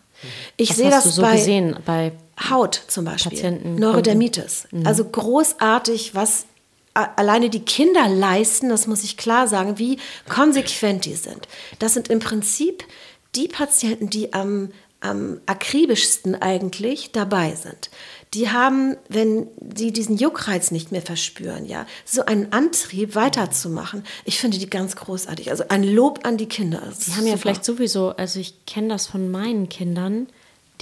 Ich sehe das du so bei gesehen bei Haut zum Beispiel, Patienten, Neurodermitis. Also großartig, was alleine die Kinder leisten, das muss ich klar sagen, wie konsequent die sind. Das sind im Prinzip die Patienten, die am, am akribischsten eigentlich dabei sind. Die haben, wenn sie diesen Juckreiz nicht mehr verspüren, ja, so einen Antrieb weiterzumachen. Ich finde die ganz großartig. Also ein Lob an die Kinder. Das Die haben ja super. vielleicht sowieso, also ich kenne das von meinen Kindern,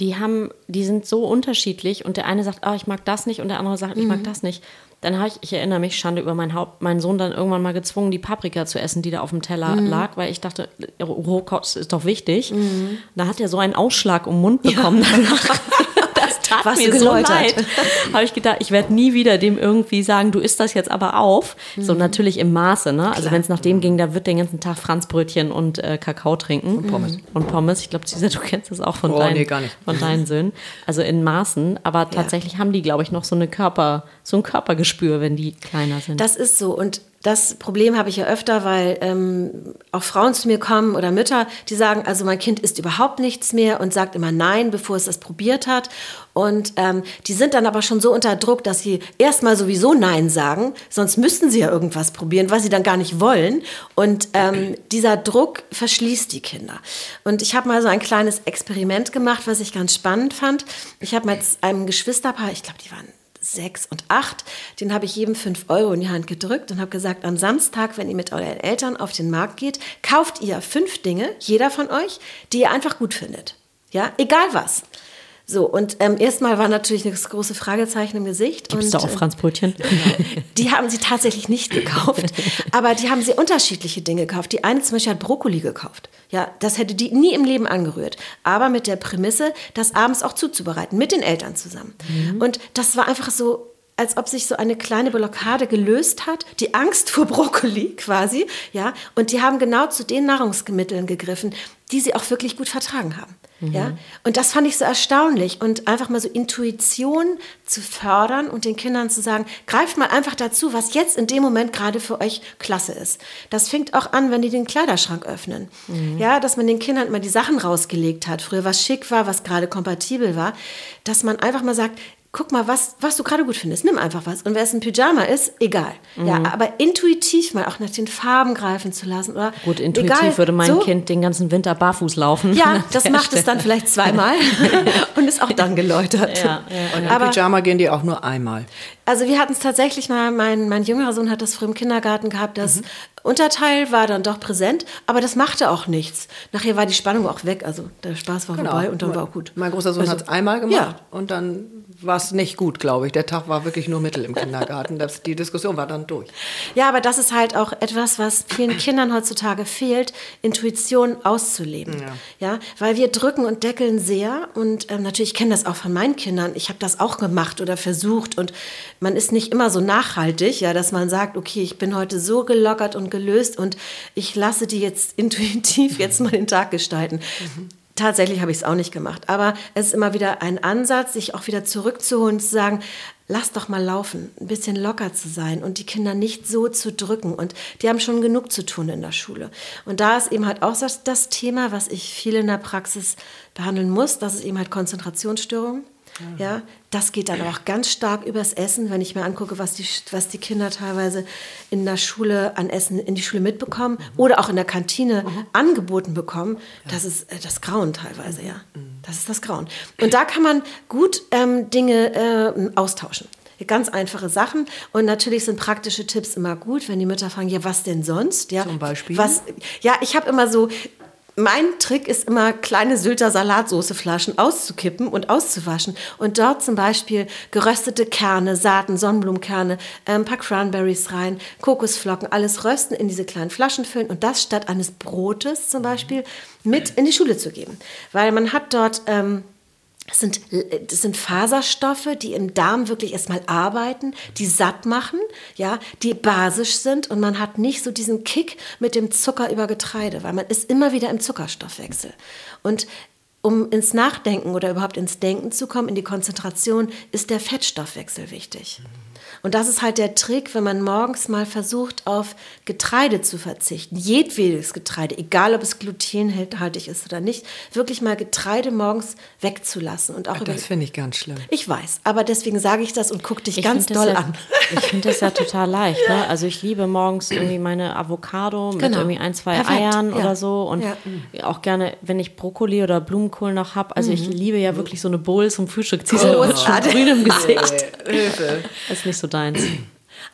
die haben, die sind so unterschiedlich und der eine sagt, ah, ich mag das nicht und der andere sagt, ich Mhm. mag das nicht. Dann habe ich, ich erinnere mich, Schande über mein Haupt, meinen Sohn dann irgendwann mal gezwungen, die Paprika zu essen, die da auf dem Teller Mhm. lag, weil ich dachte, Rohkost ist doch wichtig. Da hat er so einen Ausschlag um den Mund bekommen danach. Tat Warst mir so leid. Habe ich gedacht, ich werde nie wieder dem irgendwie sagen, du isst das jetzt aber auf. So Mhm. natürlich im Maße, ne? Also wenn es nach dem ging, da wird den ganzen Tag Franzbrötchen und äh, Kakao trinken. Und Pommes. Und Pommes. Ich glaube, Cesar, du kennst das auch von, Oh, deinen, nee, gar nicht. von deinen Söhnen. Also in Maßen. Aber tatsächlich haben die, glaube ich, noch so eine Körper, so ein Körpergespür, wenn die kleiner sind. Das ist so. Und das Problem habe ich ja öfter, weil ähm, auch Frauen zu mir kommen oder Mütter, die sagen, also mein Kind isst überhaupt nichts mehr und sagt immer Nein, bevor es das probiert hat. Und ähm, die sind dann aber schon so unter Druck, dass sie erstmal sowieso Nein sagen, sonst müssten sie ja irgendwas probieren, was sie dann gar nicht wollen. Und ähm, dieser Druck verschließt die Kinder. Und ich habe mal so ein kleines Experiment gemacht, was ich ganz spannend fand. Ich habe mit einem Geschwisterpaar, ich glaube, die waren sechs und acht, den habe ich jedem fünf Euro in die Hand gedrückt und habe gesagt, am Samstag, wenn ihr mit euren Eltern auf den Markt geht, kauft ihr fünf Dinge, jeder von euch, die ihr einfach gut findet. Ja, egal was. So, und ähm, erstmal war natürlich das große Fragezeichen im Gesicht. Gibt es da auch äh, Franzbrötchen? Die haben sie tatsächlich nicht gekauft, aber die haben sie unterschiedliche Dinge gekauft. Die eine zum Beispiel hat Brokkoli gekauft. Ja, das hätte die nie im Leben angerührt. Aber mit der Prämisse, das abends auch zuzubereiten, mit den Eltern zusammen. Mhm. Und das war einfach so, als ob sich so eine kleine Blockade gelöst hat, die Angst vor Brokkoli quasi, ja, und die haben genau zu den Nahrungsmitteln gegriffen, die sie auch wirklich gut vertragen haben. Mhm. Ja? Und das fand ich so erstaunlich. Und einfach mal so Intuition zu fördern und den Kindern zu sagen, greift mal einfach dazu, was jetzt in dem Moment gerade für euch klasse ist. Das fängt auch an, wenn die den Kleiderschrank öffnen. Mhm. Ja, dass man den Kindern immer die Sachen rausgelegt hat. Früher was schick war, was gerade kompatibel war. Dass man einfach mal sagt, guck mal, was, was du gerade gut findest. Nimm einfach was. Und wer es ein Pyjama ist, egal. Mhm. Ja, aber intuitiv mal auch nach den Farben greifen zu lassen. Oder gut, intuitiv egal, würde mein so. Kind den ganzen Winter barfuß laufen. Ja, das macht Stelle. es dann vielleicht zweimal und ist auch dann geläutert. Ja, ja, und im Pyjama gehen die auch nur einmal. Also wir hatten es tatsächlich mal, mein, mein jüngerer Sohn hat das früher im Kindergarten gehabt, das mhm. Unterteil war dann doch präsent, aber das machte auch nichts. Nachher war die Spannung auch weg, also der Spaß war genau. vorbei und dann war auch gut. Mein großer Sohn also, hat es einmal gemacht ja. und dann war es nicht gut, glaube ich. Der Tag war wirklich nur Mittel im Kindergarten. Das, die Diskussion war dann durch. Ja, aber das ist halt auch etwas, was vielen Kindern heutzutage fehlt, Intuition auszuleben. Ja, ja weil wir drücken und deckeln sehr und ähm, natürlich kenne das auch von meinen Kindern. Ich habe das auch gemacht oder versucht und man ist nicht immer so nachhaltig, ja, dass man sagt, okay, ich bin heute so gelockert und gelöst und ich lasse die jetzt intuitiv jetzt mal den Tag gestalten. Mhm. Tatsächlich habe ich es auch nicht gemacht. Aber es ist immer wieder ein Ansatz, sich auch wieder zurückzuholen und zu sagen, lass doch mal laufen, ein bisschen locker zu sein und die Kinder nicht so zu drücken. Und die haben schon genug zu tun in der Schule. Und da ist eben halt auch das, das Thema, was ich viel in der Praxis behandeln muss, das ist eben halt Konzentrationsstörungen. Ja, das geht dann auch ganz stark übers Essen, wenn ich mir angucke, was die, was die Kinder teilweise in der Schule an Essen in die Schule mitbekommen mhm. oder auch in der Kantine mhm. angeboten bekommen. Das ist äh, das Grauen teilweise, ja. Mhm. Das ist das Grauen. Und da kann man gut ähm, Dinge äh, austauschen. Ganz einfache Sachen. Und natürlich sind praktische Tipps immer gut, wenn die Mütter fragen, ja, was denn sonst? Ja, Zum Beispiel? Was, ja, ich habe immer so, mein Trick ist immer, kleine Sylter Salatsoßeflaschen auszukippen und auszuwaschen und dort zum Beispiel geröstete Kerne, Saaten, Sonnenblumenkerne, ein paar Cranberries rein, Kokosflocken, alles rösten, in diese kleinen Flaschen füllen und das statt eines Brotes zum Beispiel mit in die Schule zu geben. Weil man hat dort... Ähm, das sind, das sind Faserstoffe, die im Darm wirklich erstmal arbeiten, die satt machen, ja, die basisch sind und man hat nicht so diesen Kick mit dem Zucker über Getreide, weil man ist immer wieder im Zuckerstoffwechsel. Und um ins Nachdenken oder überhaupt ins Denken zu kommen, in die Konzentration, ist der Fettstoffwechsel wichtig. Mhm. Und das ist halt der Trick, wenn man morgens mal versucht, auf Getreide zu verzichten. Jedwedes Getreide, egal ob es glutenhaltig ist oder nicht, wirklich mal Getreide morgens wegzulassen. Und auch das finde ich ganz schlimm. Ich weiß, aber deswegen sage ich das und gucke dich ich ganz doll ja, an. Ich finde das ja total leicht. Ne? Also ich liebe morgens irgendwie meine Avocado mit genau. irgendwie ein, zwei Perfekt. Eiern ja. oder so. Und ja. auch gerne, wenn ich Brokkoli oder Blumenkohl noch habe. Also mhm. ich liebe ja wirklich so eine Bowl zum Frühstück. Ziehst oh, du schon grün im Gesicht. Hilfe. Ist nicht so deins.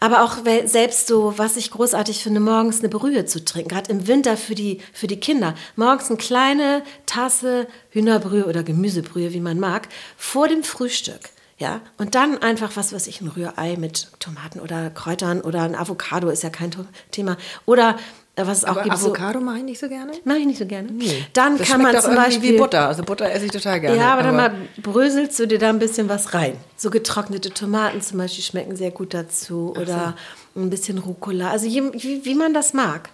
Aber auch selbst so, was ich großartig finde, morgens eine Brühe zu trinken, gerade im Winter für die, für die Kinder. Morgens eine kleine Tasse Hühnerbrühe oder Gemüsebrühe, wie man mag, vor dem Frühstück. Ja, und dann einfach, was weiß ich, ein Rührei mit Tomaten oder Kräutern oder ein Avocado ist ja kein Thema. Oder was es auch Aber gibt. Avocado so, mache ich nicht so gerne? Mache ich nicht so gerne. Nee. Dann das kann man zum Beispiel wie Butter. Also Butter esse ich total gerne. Ja, aber, aber, dann mal bröselst du dir da ein bisschen was rein. So getrocknete Tomaten zum Beispiel schmecken sehr gut dazu oder so. ein bisschen Rucola. Also je, wie, wie, man das mag.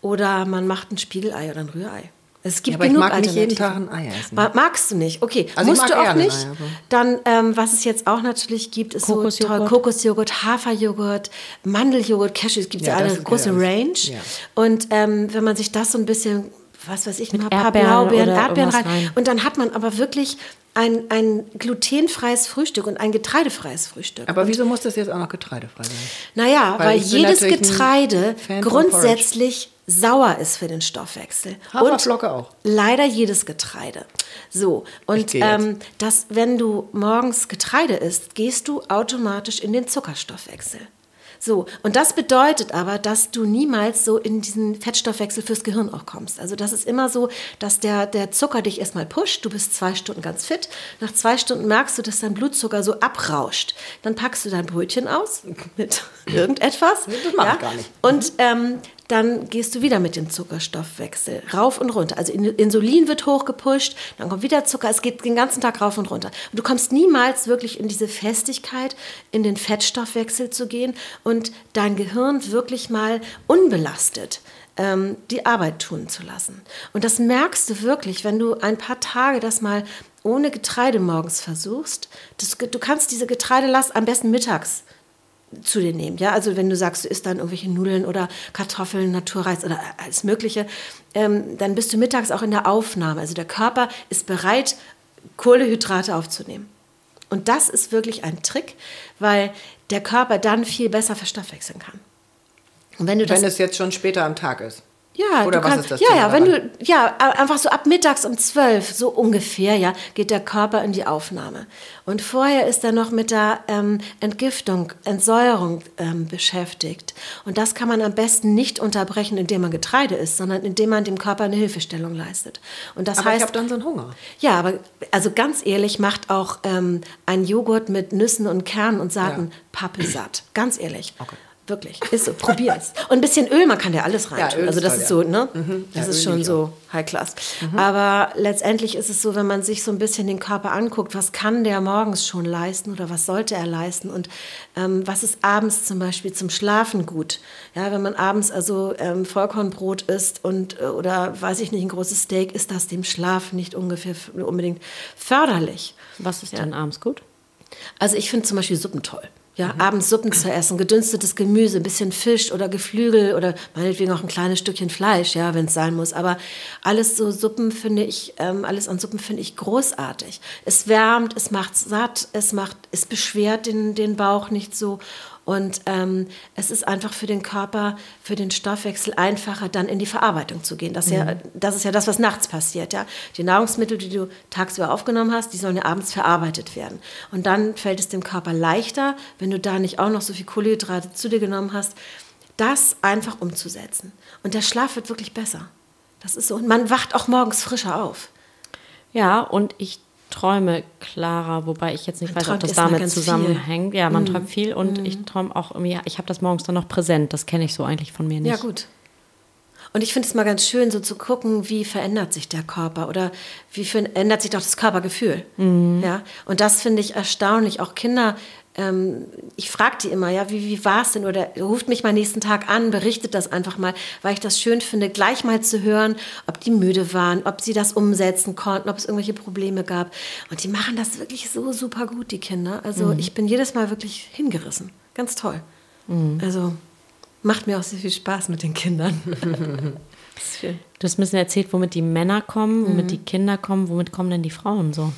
Oder man macht ein Spiegelei oder ein Rührei. Es gibt Ja, aber ich genug mag nicht jeden. Tag ein Ei essen. Ma- Magst du nicht? Okay, Also ich musst mag du auch eher ein nicht. Ei, aber- Dann, ähm, was es jetzt auch natürlich gibt, ist so Kokosjoghurt. toll Kokosjoghurt, Haferjoghurt, Mandeljoghurt, Cashews, gibt es ja, Ja, das eine große. Range. Ja. Und ähm, wenn man sich das so ein bisschen, was weiß ich, ein paar Erdbeeren Blaubeeren, oder Erdbeeren rein. irgendwas rein. Und dann hat man aber wirklich ein, ein glutenfreies Frühstück und ein getreidefreies Frühstück. Aber wieso muss das jetzt auch noch getreidefrei sein? Naja, Weil weil, jedes Getreide grundsätzlich sauer ist für den Stoffwechsel. Haferflocke auch. Leider jedes Getreide. So, und ähm, das, wenn du morgens Getreide isst, gehst du automatisch in den Zuckerstoffwechsel. So, und das bedeutet aber, dass du niemals so in diesen Fettstoffwechsel fürs Gehirn auch kommst. Also das ist immer so, dass der, der Zucker dich erstmal pusht, du bist zwei Stunden ganz fit, nach zwei Stunden merkst du, dass dein Blutzucker so abrauscht. Dann packst du dein Brötchen aus mit irgendetwas. Das mach ich gar nicht. Und ähm, dann gehst du wieder mit dem Zuckerstoffwechsel rauf und runter. Also In- Insulin wird hochgepusht, dann kommt wieder Zucker, es geht den ganzen Tag rauf und runter. Und du kommst niemals wirklich in diese Festigkeit, in den Fettstoffwechsel zu gehen und dein Gehirn wirklich mal unbelastet ähm, die Arbeit tun zu lassen. Und das merkst du wirklich, wenn du ein paar Tage das mal ohne Getreide morgens versuchst. Das, du kannst diese Getreidelast am besten mittags zu dir nehmen. Ja, also wenn du sagst, du isst dann irgendwelche Nudeln oder Kartoffeln, Naturreis oder alles Mögliche, ähm, dann bist du mittags auch in der Aufnahme. Also der Körper ist bereit, Kohlehydrate aufzunehmen. Und das ist wirklich ein Trick, weil der Körper dann viel besser verstoffwechseln kann. Und wenn du das Wenn es jetzt schon später am Tag ist. Ja, Oder was kannst, ist das ja, Thema ja, wenn du, ja, einfach so ab mittags um zwölf, so ungefähr, ja, geht der Körper in die Aufnahme. Und vorher ist er noch mit der ähm, Entgiftung, Entsäuerung ähm, beschäftigt. Und das kann man am besten nicht unterbrechen, indem man Getreide isst, sondern indem man dem Körper eine Hilfestellung leistet. Und das Aber ich heißt, habe dann so einen Hunger. ja, aber also ganz ehrlich, macht auch ähm, ein Joghurt mit Nüssen und Kernen und Saaten Ja. Pappe satt. Ganz ehrlich. Okay. Wirklich. Ist so. Probier's. Und ein bisschen Öl, man kann ja alles rein. Öl also ist das toll, ist ja. so, ne? Ja, Das ist Öl schon so High Class. Aber letztendlich ist es so, wenn man sich so ein bisschen den Körper anguckt, was kann der morgens schon leisten oder was sollte er leisten und ähm, was ist abends zum Beispiel zum Schlafen gut. Ja, wenn man abends also ähm, Vollkornbrot isst und äh, oder weiß ich nicht, ein großes Steak, ist das dem Schlaf nicht ungefähr unbedingt förderlich. Was ist denn abends gut? Also ich finde zum Beispiel Suppen toll. Ja, abends Suppen zu essen, gedünstetes Gemüse, ein bisschen Fisch oder Geflügel oder meinetwegen auch ein kleines Stückchen Fleisch, ja, wenn es sein muss. Aber alles so Suppen finde ich, ähm, alles an Suppen finde ich großartig. Es wärmt, es macht satt, es macht, es beschwert den, den Bauch nicht so. Und ähm, es ist einfach für den Körper, für den Stoffwechsel einfacher, dann in die Verarbeitung zu gehen. Das, ist ja, das ist ja das, was nachts passiert. Ja? Die Nahrungsmittel, die du tagsüber aufgenommen hast, die sollen ja abends verarbeitet werden. Und dann fällt es dem Körper leichter, wenn du da nicht auch noch so viel Kohlenhydrate zu dir genommen hast, das einfach umzusetzen. Und der Schlaf wird wirklich besser. Das ist so. Und man wacht auch morgens frischer auf. Ja, und ich träume klarer, wobei ich jetzt nicht Man weiß, ob das damit zusammenhängt. Ja, man träumt viel und ich träume auch irgendwie, ich habe das morgens dann noch präsent. Das kenne ich so eigentlich von mir nicht. Ja, gut. Und ich finde es mal ganz schön, so zu gucken, wie verändert sich der Körper oder wie verändert sich doch das Körpergefühl. Ja? Und das finde ich erstaunlich. Auch Kinder, ähm, ich frage die immer, ja, wie, wie war es denn? Oder ruft mich mal nächsten Tag an, berichtet das einfach mal, weil ich das schön finde, gleich mal zu hören, ob die müde waren, ob sie das umsetzen konnten, ob es irgendwelche Probleme gab. Und die machen das wirklich so super gut, die Kinder. Also ich bin jedes Mal wirklich hingerissen. Ganz toll. Also macht mir auch sehr viel Spaß mit den Kindern. Du hast ein bisschen erzählt, womit die Männer kommen, womit Mhm. die Kinder kommen, womit kommen denn die Frauen so?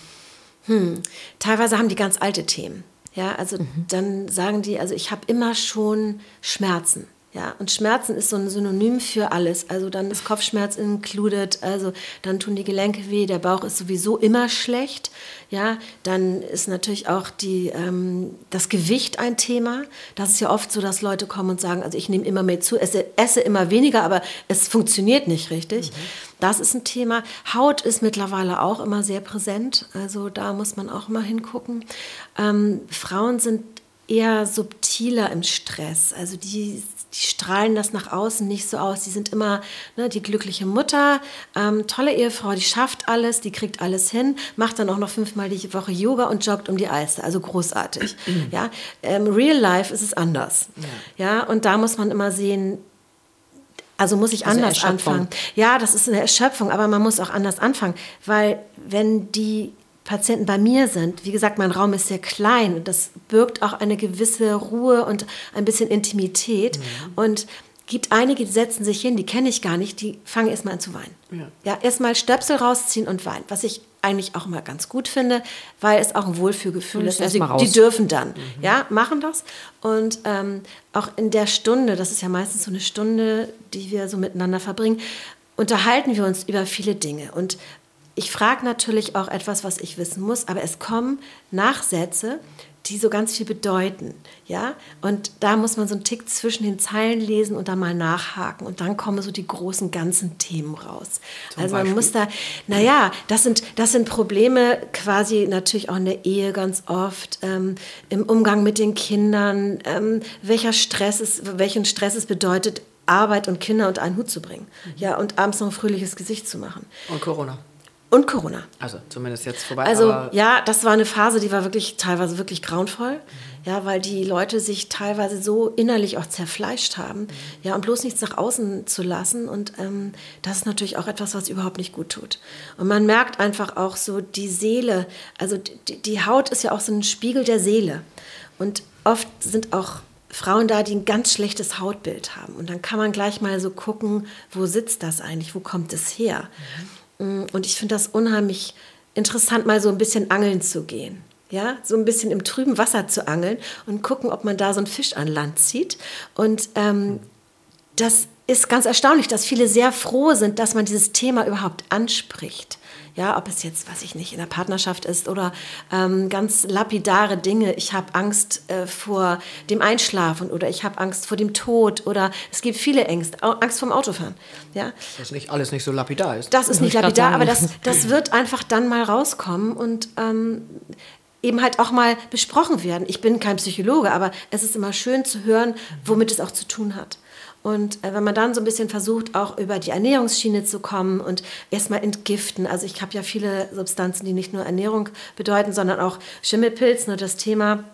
Teilweise haben die ganz alte Themen. Ja, also dann sagen die, also ich habe immer schon Schmerzen. Ja, und Schmerzen ist so ein Synonym für alles. Also dann ist Kopfschmerz included, also dann tun die Gelenke weh, der Bauch ist sowieso immer schlecht. Ja, dann ist natürlich auch die, ähm, das Gewicht ein Thema. Das ist ja oft so, dass Leute kommen und sagen, also ich nehme immer mehr zu, esse, esse immer weniger, aber es funktioniert nicht richtig. Das ist ein Thema. Haut ist mittlerweile auch immer sehr präsent. Also da muss man auch mal hingucken. Ähm, Frauen sind eher subtiler im Stress. Also die, die strahlen das nach außen nicht so aus. Die sind immer ne, die glückliche Mutter, ähm, tolle Ehefrau, die schafft alles, die kriegt alles hin, macht dann auch noch fünfmal die Woche Yoga und joggt um die Alster. Also großartig. ja, ähm, Real Life ist es anders. Ja. und da muss man immer sehen, Also muss ich Also anders anfangen. Ja, das ist eine Erschöpfung, aber man muss auch anders anfangen, weil wenn die Patienten bei mir sind, wie gesagt, mein Raum ist sehr klein und das birgt auch eine gewisse Ruhe und ein bisschen Intimität und gibt einige, die setzen sich hin, die kenne ich gar nicht, die fangen erstmal an zu weinen. Ja. Ja, erstmal Stöpsel rausziehen und weinen, was ich eigentlich auch mal ganz gut finde, weil es auch ein Wohlfühlgefühl ist. Also die dürfen dann, ja, machen das. Und ähm, auch in der Stunde, das ist ja meistens so eine Stunde, die wir so miteinander verbringen, unterhalten wir uns über viele Dinge. Und ich frage natürlich auch etwas, was ich wissen muss, aber es kommen Nachsätze, die so ganz viel bedeuten, ja. Und da muss man so einen Tick zwischen den Zeilen lesen und dann mal nachhaken und dann kommen so die großen ganzen Themen raus. also man Beispiel? muss da, naja, das sind, das sind Probleme quasi natürlich auch in der Ehe ganz oft, ähm, im Umgang mit den Kindern, ähm, welcher Stress es, welchen Stress es bedeutet, Arbeit und Kinder unter einen Hut zu bringen, ja, und abends noch ein fröhliches Gesicht zu machen. Und Corona. Und Corona. Also zumindest jetzt vorbei. Also ja, das war eine Phase, die war wirklich teilweise wirklich grauenvoll. Ja, weil die Leute sich teilweise so innerlich auch zerfleischt haben. Ja, und bloß nichts nach außen zu lassen. Und ähm, das ist natürlich auch etwas, was überhaupt nicht gut tut. Und man merkt einfach auch so die Seele, also die, die Haut ist ja auch so ein Spiegel der Seele. Und oft sind auch Frauen da, die ein ganz schlechtes Hautbild haben. Und dann kann man gleich mal so gucken, wo sitzt das eigentlich, wo kommt es her? Mm, Und ich finde das unheimlich interessant, mal so ein bisschen angeln zu gehen. Ja, so ein bisschen im trüben Wasser zu angeln und gucken, ob man da so einen Fisch an Land zieht. Und ähm, das ist ganz erstaunlich, dass viele sehr froh sind, dass man dieses Thema überhaupt anspricht. Ja, ob es jetzt, weiß ich nicht, in der Partnerschaft ist oder ähm, ganz lapidare Dinge. Ich habe Angst äh, vor dem Einschlafen oder ich habe Angst vor dem Tod oder es gibt viele Ängste, Angst vom Autofahren. Ja, dass nicht alles nicht so lapidar ist. das ist nicht lapidar, aber das, das wird einfach dann mal rauskommen und ähm, eben halt auch mal besprochen werden. Ich bin kein Psychologe, aber es ist immer schön zu hören, womit es auch zu tun hat. Und äh, wenn man dann so ein bisschen versucht, auch über die Ernährungsschiene zu kommen und erstmal entgiften. Also ich habe ja viele Substanzen, die nicht nur Ernährung bedeuten, sondern auch Schimmelpilz, nur das Thema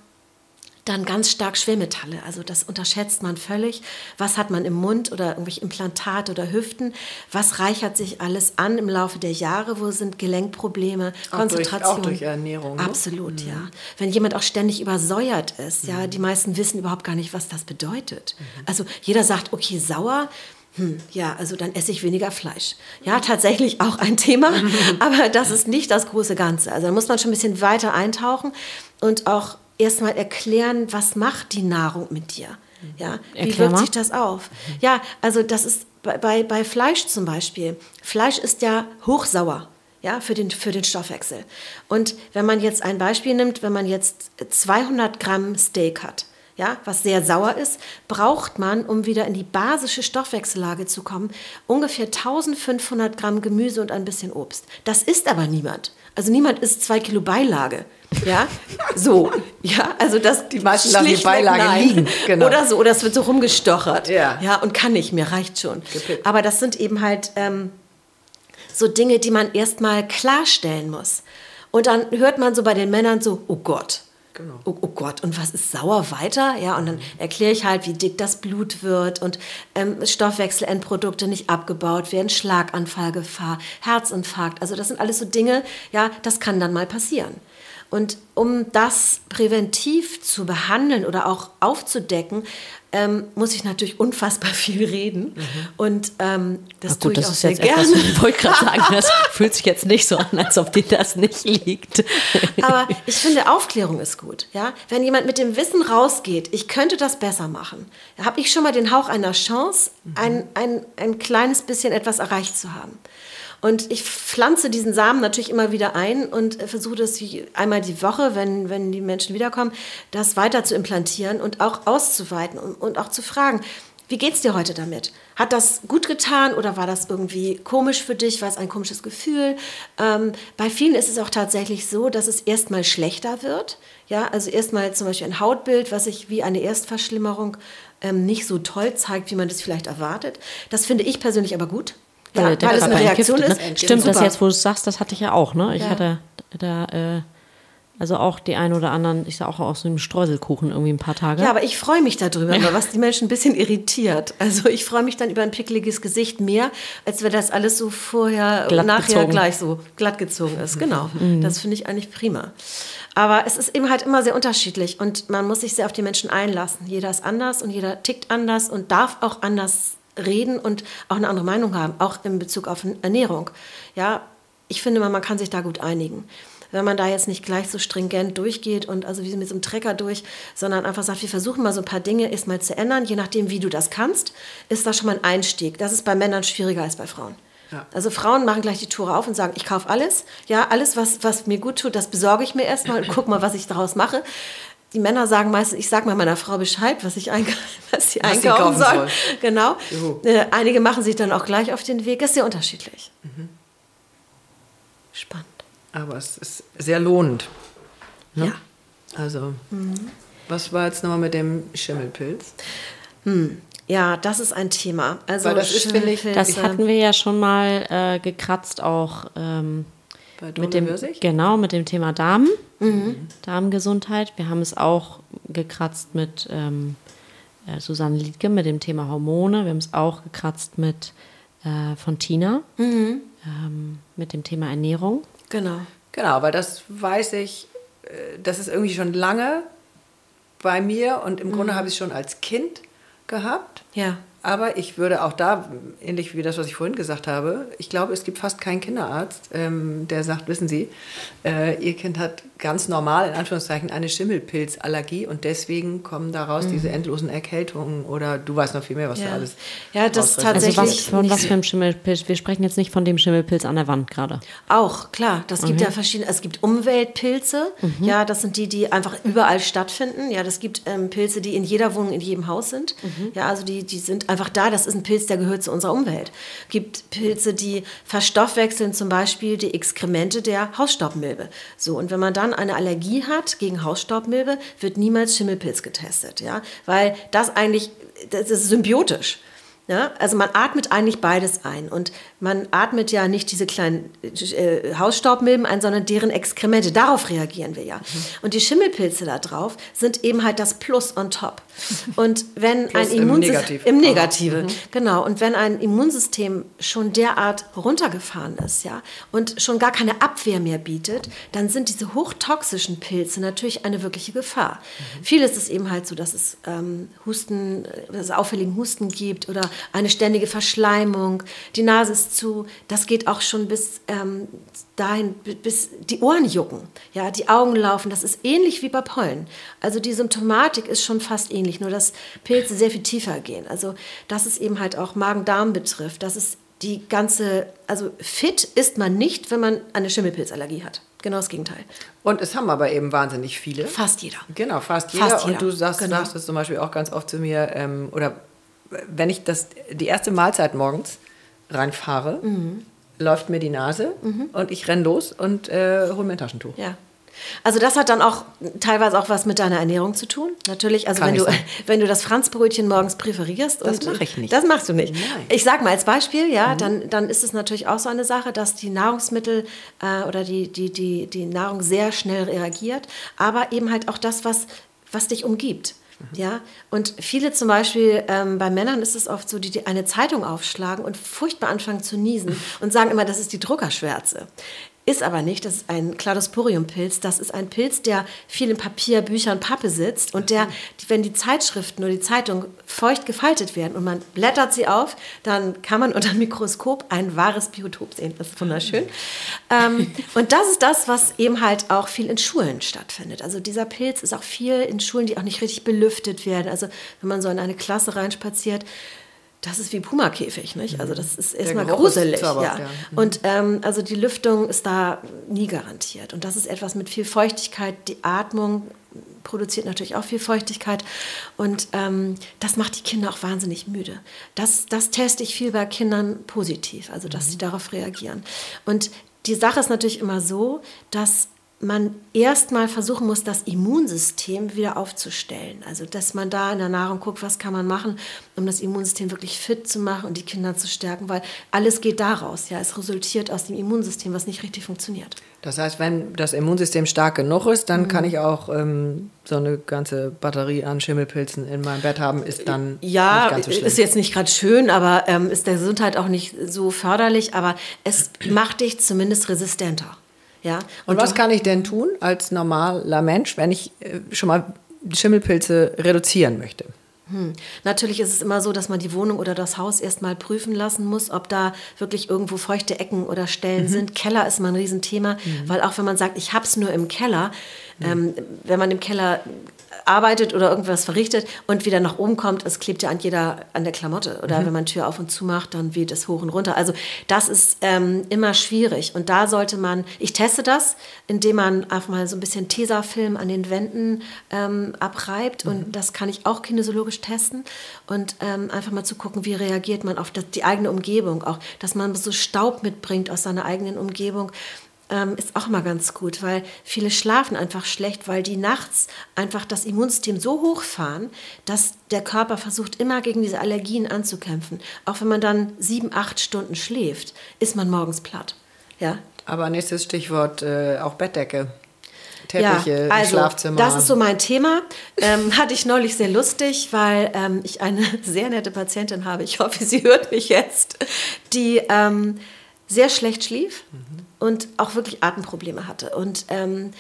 dann ganz stark Schwermetalle. Also das unterschätzt man völlig. Was hat man im Mund oder irgendwelche Implantate oder Hüften? Was reichert sich alles an im Laufe der Jahre? Wo sind Gelenkprobleme, Auch durch- Konzentration? auch durch Ernährung, ne? Absolut, ja. Wenn jemand auch ständig übersäuert ist, ja, die meisten wissen überhaupt gar nicht, was das bedeutet. Also jeder sagt, okay, sauer. Hm, ja, also dann esse ich weniger Fleisch. Ja, tatsächlich auch ein Thema, aber das ist nicht das große Ganze. Also da muss man schon ein bisschen weiter eintauchen und auch erstmal erklären, was macht die Nahrung mit dir? Ja, wie Erklär wirkt mal. sich das auf? Ja, also das ist bei, bei, bei Fleisch zum Beispiel. Fleisch ist ja hochsauer. Ja, für den, für den Stoffwechsel. Und wenn man jetzt ein Beispiel nimmt, wenn man jetzt 200 Gramm Steak hat, ja, was sehr sauer ist, braucht man, um wieder in die basische Stoffwechsellage zu kommen, ungefähr 1500 Gramm Gemüse und ein bisschen Obst. Das isst aber niemand. Also niemand isst zwei Kilo Beilage. Ja, so. Ja, also das Die meisten lassen die Beilage nein. liegen, genau. Oder so, oder es wird so rumgestochert. Ja. ja, und kann nicht mehr, reicht schon. Gepickt. Aber das sind eben halt ähm, so Dinge, die man erstmal klarstellen muss. Und dann hört man so bei den Männern so, oh Gott. Genau. Oh, oh Gott, und was ist sauer weiter? Ja, und dann erkläre ich halt, wie dick das Blut wird und ähm, Stoffwechselendprodukte nicht abgebaut werden, Schlaganfallgefahr, Herzinfarkt. Also das sind alles so Dinge, ja, das kann dann mal passieren. Und um das präventiv zu behandeln oder auch aufzudecken, ähm, muss ich natürlich unfassbar viel reden. Und ähm, das Na tue gut, ich das auch sehr gerne. etwas, ich wollte gerade sagen, das fühlt sich jetzt nicht so an, als ob dir das nicht liegt. Aber ich finde, Aufklärung ist gut. Ja? Wenn jemand mit dem Wissen rausgeht, ich könnte das besser machen, habe ich schon mal den Hauch einer Chance, ein, ein, ein kleines bisschen etwas erreicht zu haben. Und ich pflanze diesen Samen natürlich immer wieder ein und äh, versuche das einmal die Woche, wenn, wenn die Menschen wiederkommen, das weiter zu implantieren und auch auszuweiten und, und auch zu fragen, wie geht's dir heute damit? Hat das gut getan oder war das irgendwie komisch für dich? War es ein komisches Gefühl? Ähm, bei vielen ist es auch tatsächlich so, dass es erstmal schlechter wird. Ja, also erstmal zum Beispiel ein Hautbild, was sich wie eine Erstverschlimmerung ähm, nicht so toll zeigt, wie man das vielleicht erwartet. Das finde ich persönlich aber gut. Ja, Weil der weil es eine Reaktion entgiftet, ist. Ne? Stimmt, das Super. jetzt, wo du es sagst, das hatte ich ja auch. Ne? Ich Ja. hatte da, äh, Also auch die einen oder anderen, ich sage auch aus so einem Streuselkuchen irgendwie ein paar Tage. Ja, aber ich freue mich darüber, ja. was die Menschen ein bisschen irritiert. Also ich freue mich dann über ein pickeliges Gesicht mehr, als wenn das alles so vorher und nachher gleich so glatt gezogen ist. Genau. Mhm. Das finde ich eigentlich prima. Aber es ist eben halt immer sehr unterschiedlich und man muss sich sehr auf die Menschen einlassen. Jeder ist anders und jeder tickt anders und darf auch anders reden und auch eine andere Meinung haben, auch in Bezug auf Ernährung. Ja, ich finde, man kann sich da gut einigen wenn man da jetzt nicht gleich so stringent durchgeht und also wie mit so einem Trecker durch, sondern einfach sagt, wir versuchen mal so ein paar Dinge erstmal zu ändern, je nachdem, wie du das kannst, ist das schon mal ein Einstieg. Das ist bei Männern schwieriger als bei Frauen. Ja. Also Frauen machen gleich die Tore auf und sagen, ich kaufe alles. Ja, alles, was, was mir gut tut, das besorge ich mir erstmal und guck mal, was ich daraus mache. Die Männer sagen meistens, ich sage mal meiner Frau Bescheid, was ich was sie was einkaufen soll. soll. Genau. Äh, einige machen sich dann auch gleich auf den Weg. Das ist sehr unterschiedlich. Mhm. Spannend. Aber es ist sehr lohnend. Ne? Ja. Also, mhm. was war jetzt nochmal mit dem Schimmelpilz? Hm. Ja, das ist ein Thema. Also Weil das ist, finde ich, das hatten wir ja schon mal äh, gekratzt auch ähm, mit dem genau mit dem Thema Darm, mhm. Darmgesundheit. Wir haben es auch gekratzt mit ähm, äh, Susanne Liedke mit dem Thema Hormone. Wir haben es auch gekratzt mit äh, von Tina mhm. ähm, mit dem Thema Ernährung. Genau. Genau, weil das weiß ich, äh, das ist irgendwie schon lange bei mir und im mhm. Grunde habe ich es schon als Kind gehabt. Ja. Aber ich würde auch da, ähnlich wie das, was ich vorhin gesagt habe, ich glaube, es gibt fast keinen Kinderarzt, ähm, der sagt, wissen Sie, äh, Ihr Kind hat ganz normal, in Anführungszeichen, eine Schimmelpilzallergie und deswegen kommen daraus mhm. diese endlosen Erkältungen oder du weißt noch viel mehr, was ja. da alles Ja, das tatsächlich. Also was, von was für einem Schimmelpilz? Wir sprechen jetzt nicht von dem Schimmelpilz an der Wand gerade. Auch, klar. Das mhm. gibt ja verschiedene, es gibt Umweltpilze, mhm. ja, das sind die, die einfach überall stattfinden. Ja, das gibt ähm, Pilze, die in jeder Wohnung, in jedem Haus sind. Mhm. Ja, also die, die sind einfach da. Das ist ein Pilz, der gehört zu unserer Umwelt. Es gibt Pilze, die verstoffwechseln zum Beispiel die Exkremente der Hausstaubmilbe. So, und wenn man dann eine Allergie hat gegen Hausstaubmilbe, wird niemals Schimmelpilz getestet, ja, weil das eigentlich, das ist symbiotisch. Ja, also man atmet eigentlich beides ein und man atmet ja nicht diese kleinen äh, Hausstaubmilben ein, sondern deren Exkremente. Darauf reagieren wir ja. Mhm. Und die Schimmelpilze da drauf sind eben halt das Plus on top. Und wenn Plus ein Immunsystem im, Negativ. im Negative, mhm. genau. Und wenn ein Immunsystem schon derart runtergefahren ist, ja, und schon gar keine Abwehr mehr bietet, dann sind diese hochtoxischen Pilze natürlich eine wirkliche Gefahr. Mhm. Vieles ist eben halt so, dass es ähm, Husten, dass es auffälligen Husten gibt oder eine ständige Verschleimung, die Nase ist zu, das geht auch schon bis ähm, dahin, bis die Ohren jucken, ja, die Augen laufen, das ist ähnlich wie bei Pollen. Also die Symptomatik ist schon fast ähnlich, nur dass Pilze sehr viel tiefer gehen. Also das ist eben halt auch Magen-Darm betrifft, das ist die ganze, also fit ist man nicht, wenn man eine Schimmelpilzallergie hat. Genau das Gegenteil. Und es haben aber eben wahnsinnig viele. Fast jeder. Genau, fast jeder. Fast jeder. Und du sagst, genau. sagst es zum Beispiel auch ganz oft zu mir, ähm, oder wenn ich das, die erste Mahlzeit morgens reinfahre, mhm. Läuft mir die Nase mhm. und ich renne los und äh, hole mir ein Taschentuch. Ja. Also das hat dann auch teilweise auch was mit deiner Ernährung zu tun. Natürlich, also wenn du, wenn du das Franzbrötchen morgens präferierst. Das mache ich nicht. Das machst du nicht. Nein. Ich sage mal als Beispiel, ja, mhm. dann, dann ist es natürlich auch so eine Sache, dass die Nahrungsmittel äh, oder die, die, die, die Nahrung sehr schnell reagiert, aber eben halt auch das, was, was dich umgibt. Ja, und viele zum Beispiel, ähm, bei Männern ist es oft so, die, die eine Zeitung aufschlagen und furchtbar anfangen zu niesen und sagen immer, das ist die Druckerschwärze. Ist aber nicht, das ist ein Cladosporium-Pilz. Das ist ein Pilz, der viel in Papier, Büchern, Pappe sitzt und der, wenn die Zeitschriften oder die Zeitung feucht gefaltet werden und man blättert sie auf, dann kann man unter dem Mikroskop ein wahres Biotop sehen. Das ist wunderschön. ähm, und das ist das, was eben halt auch viel in Schulen stattfindet. Also dieser Pilz ist auch viel in Schulen, die auch nicht richtig belüftet werden. Also wenn man so in eine Klasse reinspaziert, das ist wie Pumakäfig, nicht? Also das ist erstmal gruselig. Ist ja. ja. Mhm. Und ähm, also die Lüftung ist da nie garantiert. Und das ist etwas mit viel Feuchtigkeit. Die Atmung produziert natürlich auch viel Feuchtigkeit. Und ähm, das macht die Kinder auch wahnsinnig müde. Das, das teste ich viel bei Kindern positiv, also dass mhm. sie darauf reagieren. Und die Sache ist natürlich immer so, dass man erstmal versuchen muss, das Immunsystem wieder aufzustellen. Also, dass man da in der Nahrung guckt, was kann man machen, um das Immunsystem wirklich fit zu machen und die Kinder zu stärken, weil alles geht daraus. Ja, es resultiert aus dem Immunsystem, was nicht richtig funktioniert. Das heißt, wenn das Immunsystem stark genug ist, dann mhm. kann ich auch ähm, so eine ganze Batterie an Schimmelpilzen in meinem Bett haben, ist dann ja, nicht ganz so schlimm. ist jetzt nicht gerade schön, aber ähm, ist der Gesundheit auch nicht so förderlich, aber es macht dich zumindest resistenter. Ja. Und, und was kann ich denn tun als normaler Mensch, wenn ich äh, schon mal Schimmelpilze reduzieren möchte? Hm. Natürlich ist es immer so, dass man die Wohnung oder das Haus erstmal prüfen lassen muss, ob da wirklich irgendwo feuchte Ecken oder Stellen mhm. sind. Keller ist mal ein Riesenthema, mhm. weil auch wenn man sagt, ich habe es nur im Keller. Ähm, wenn man im Keller arbeitet oder irgendwas verrichtet und wieder nach oben kommt, es klebt ja an jeder, an der Klamotte. Oder mhm. wenn man Tür auf und zu macht, dann weht es hoch und runter. Also das ist ähm, immer schwierig. Und da sollte man, ich teste das, indem man einfach mal so ein bisschen Tesafilm an den Wänden ähm, abreibt. Mhm. Und das kann ich auch kinesiologisch testen. Und ähm, einfach mal zu gucken, wie reagiert man auf das, die eigene Umgebung. Auch, dass man so Staub mitbringt aus seiner eigenen Umgebung ähm, ist auch mal ganz gut, weil viele schlafen einfach schlecht, weil die nachts einfach das Immunsystem so hochfahren, dass der Körper versucht immer gegen diese Allergien anzukämpfen. Auch wenn man dann sieben, acht Stunden schläft, ist man morgens platt. Ja? Aber nächstes Stichwort äh, auch Bettdecke. Teppiche ja, also, Schlafzimmer. Das ist so mein Thema. Ähm, hatte ich neulich sehr lustig, weil ähm, ich eine sehr nette Patientin habe. Ich hoffe, sie hört mich jetzt, die ähm, sehr schlecht schlief. Mhm und auch wirklich Atemprobleme hatte. Und ähm,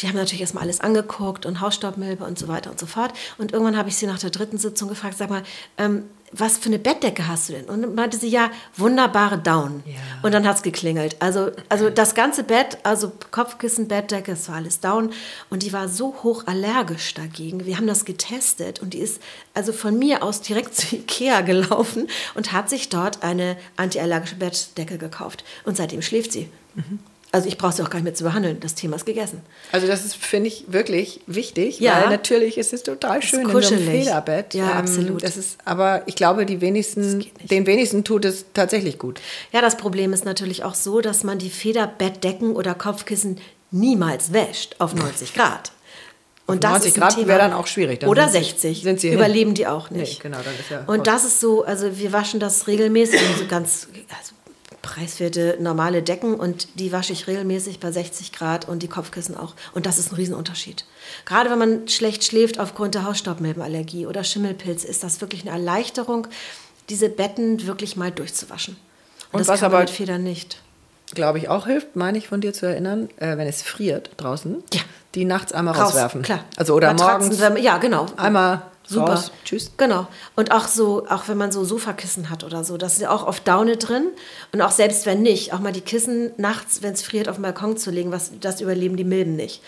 die haben natürlich erstmal alles angeguckt und Hausstaubmilbe und so weiter und so fort. Und irgendwann habe ich sie nach der dritten Sitzung gefragt, sag mal, ähm, was für eine Bettdecke hast du denn? Und meinte sie, ja, wunderbare Down. Ja. Und dann hat es geklingelt. Also, also das ganze Bett, also Kopfkissen, Bettdecke, es war alles Down. Und die war so hoch allergisch dagegen. Wir haben das getestet und die ist also von mir aus direkt zu Ikea gelaufen und hat sich dort eine antiallergische Bettdecke gekauft. Und seitdem schläft sie. Mhm. Also ich brauche sie auch gar nicht mehr zu behandeln. Das Thema ist gegessen. Also das ist, finde ich, wirklich wichtig, ja. weil natürlich ist es total schön in so einem Federbett. Ja, ähm, absolut. Das ist, aber ich glaube, die wenigsten, den wenigsten tut es tatsächlich gut. Ja, das Problem ist natürlich auch so, dass man die Federbettdecken oder Kopfkissen niemals wäscht auf 90 Grad. Und das 90 Grad wäre dann auch schwierig. Dann Oder 60. Sind sie Überleben hin. die auch nicht. Nee, genau, dann ist ja und das ist so, also wir waschen das regelmäßig, so ganz, also preiswerte normale Decken und die wasche ich regelmäßig bei 60 Grad und die Kopfkissen auch. Und das ist ein Riesenunterschied. Gerade wenn man schlecht schläft aufgrund der Hausstaubmilbenallergie oder Schimmelpilz, ist das wirklich eine Erleichterung, diese Betten wirklich mal durchzuwaschen. Und, und was aber mit Federn nicht. Glaube ich auch hilft, meine ich von dir zu erinnern, äh, wenn es friert draußen, ja. die nachts einmal Raus, rauswerfen. Klar. Also oder morgens. Ja, genau. Einmal Super. Raus. Tschüss. Genau. Und auch so, auch wenn man so Sofakissen hat oder so, das ist ja auch oft Daune drin. Und auch selbst wenn nicht, auch mal die Kissen nachts, wenn es friert, auf den Balkon zu legen, was, das überleben die Milben nicht.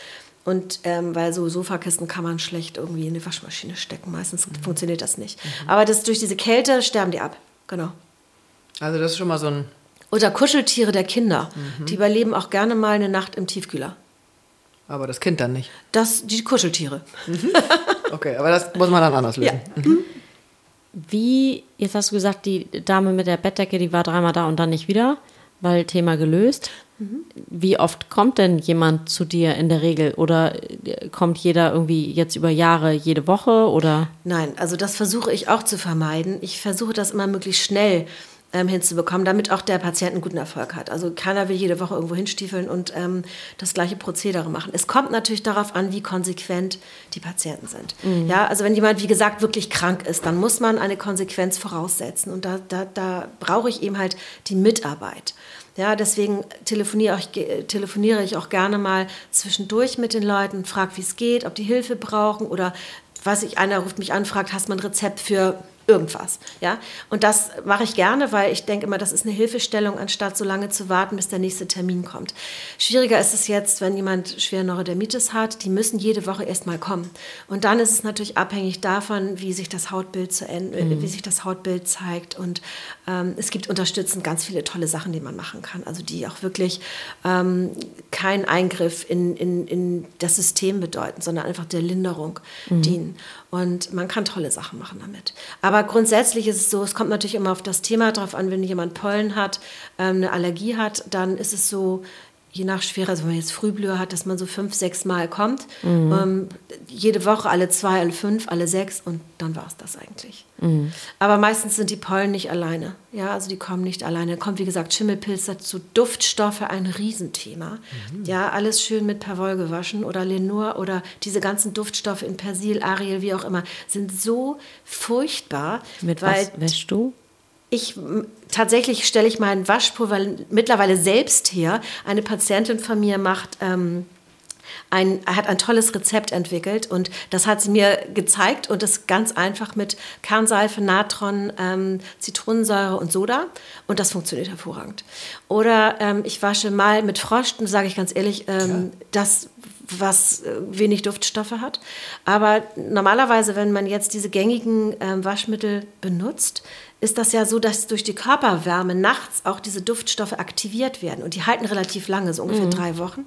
Und ähm, weil so Sofakissen kann man schlecht irgendwie in die Waschmaschine stecken. Meistens mhm. funktioniert das nicht. Mhm. Aber das, durch diese Kälte sterben die ab. Genau. Also das ist schon mal so ein. Oder Kuscheltiere der Kinder. Mhm. Die überleben auch gerne mal eine Nacht im Tiefkühler. Aber das Kind dann nicht. Das, die Kuscheltiere. Mhm. Okay, aber das muss man dann anders lösen. Ja. Mhm. Wie, jetzt hast du gesagt, die Dame mit der Bettdecke, die war dreimal da und dann nicht wieder, weil Thema gelöst. Mhm. Wie oft kommt denn jemand zu dir in der Regel? Oder kommt jeder irgendwie jetzt über Jahre jede Woche? Oder? Nein, also das versuche ich auch zu vermeiden. Ich versuche das immer möglichst schnell ähm, hinzubekommen, damit auch der Patient einen guten Erfolg hat. Also keiner will jede Woche irgendwo hinstiefeln und ähm, das gleiche Prozedere machen. Es kommt natürlich darauf an, wie konsequent die Patienten sind. Mhm. Ja, also wenn jemand, wie gesagt, wirklich krank ist, dann muss man eine Konsequenz voraussetzen. Und da, da, da brauche ich eben halt die Mitarbeit. Ja, deswegen telefoniere ich, telefoniere ich auch gerne mal zwischendurch mit den Leuten, frage, wie es geht, ob die Hilfe brauchen oder weiß ich, einer ruft mich an, fragt, hast du ein Rezept für irgendwas. Ja? Und das mache ich gerne, weil ich denke immer, das ist eine Hilfestellung, anstatt so lange zu warten, bis der nächste Termin kommt. Schwieriger ist es jetzt, wenn jemand schwer Neurodermitis hat, die müssen jede Woche erstmal kommen. Und dann ist es natürlich abhängig davon, wie sich das Hautbild, zu mhm. wie sich das Hautbild zeigt. Und ähm, es gibt unterstützend ganz viele tolle Sachen, die man machen kann. Also die auch wirklich ähm, keinen Eingriff in, in, in das System bedeuten, sondern einfach der Linderung mhm. dienen. Und man kann tolle Sachen machen damit. Aber grundsätzlich ist es so, es kommt natürlich immer auf das Thema drauf an, wenn jemand Pollen hat, ähm, eine Allergie hat, dann ist es so, je nach Schwere, also wenn man jetzt Frühblüher hat, dass man so fünf, sechs Mal kommt. Mhm. Ähm, jede Woche, alle zwei, alle fünf, alle sechs und dann war es das eigentlich. Mhm. Aber meistens sind die Pollen nicht alleine. Ja, also die kommen nicht alleine. Kommt, wie gesagt, Schimmelpilz dazu, Duftstoffe, ein Riesenthema. Mhm. Ja, alles schön mit Perwoll gewaschen oder Lenur oder diese ganzen Duftstoffe in Persil, Ariel, wie auch immer, sind so furchtbar. Mit was wäschst du? Ich tatsächlich stelle ich meinen Waschpulver mittlerweile selbst her. Eine Patientin von mir macht ähm, ein, hat ein tolles Rezept entwickelt und das hat sie mir gezeigt und das ganz einfach mit Kernseife, Natron, ähm, Zitronensäure und Soda und das funktioniert hervorragend. Oder ähm, ich wasche mal mit Frosch, sage ich ganz ehrlich, ähm, das was äh, wenig Duftstoffe hat. Aber normalerweise, wenn man jetzt diese gängigen äh, Waschmittel benutzt, ist das ja so, dass durch die Körperwärme nachts auch diese Duftstoffe aktiviert werden. Und die halten relativ lange, so ungefähr mhm. drei Wochen.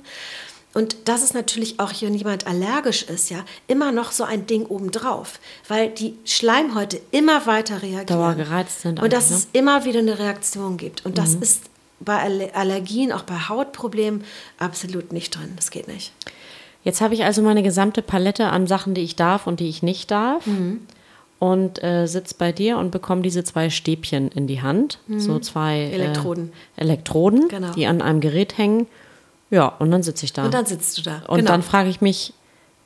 Und das ist natürlich auch, wenn jemand allergisch ist, ja, immer noch so ein Ding obendrauf, weil die Schleimhäute immer weiter reagieren. Dauergereizt sind. Und dass ne? es immer wieder eine Reaktion gibt. Und das mhm. ist bei Allergien, auch bei Hautproblemen, absolut nicht drin. Das geht nicht. Jetzt habe ich also meine gesamte Palette an Sachen, die ich darf und die ich nicht darf. Mhm und äh, sitze bei dir und bekomme diese zwei Stäbchen in die Hand. Mhm. So zwei Elektroden. Äh, Elektroden, genau. die an einem Gerät hängen. Ja, und dann sitze ich da. Und dann sitzt du da. Und genau. dann frage ich mich,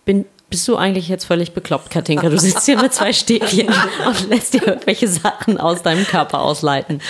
bin, bist du eigentlich jetzt völlig bekloppt, Katinka? Du sitzt hier mit zwei Stäbchen und lässt dir irgendwelche Sachen aus deinem Körper ausleiten.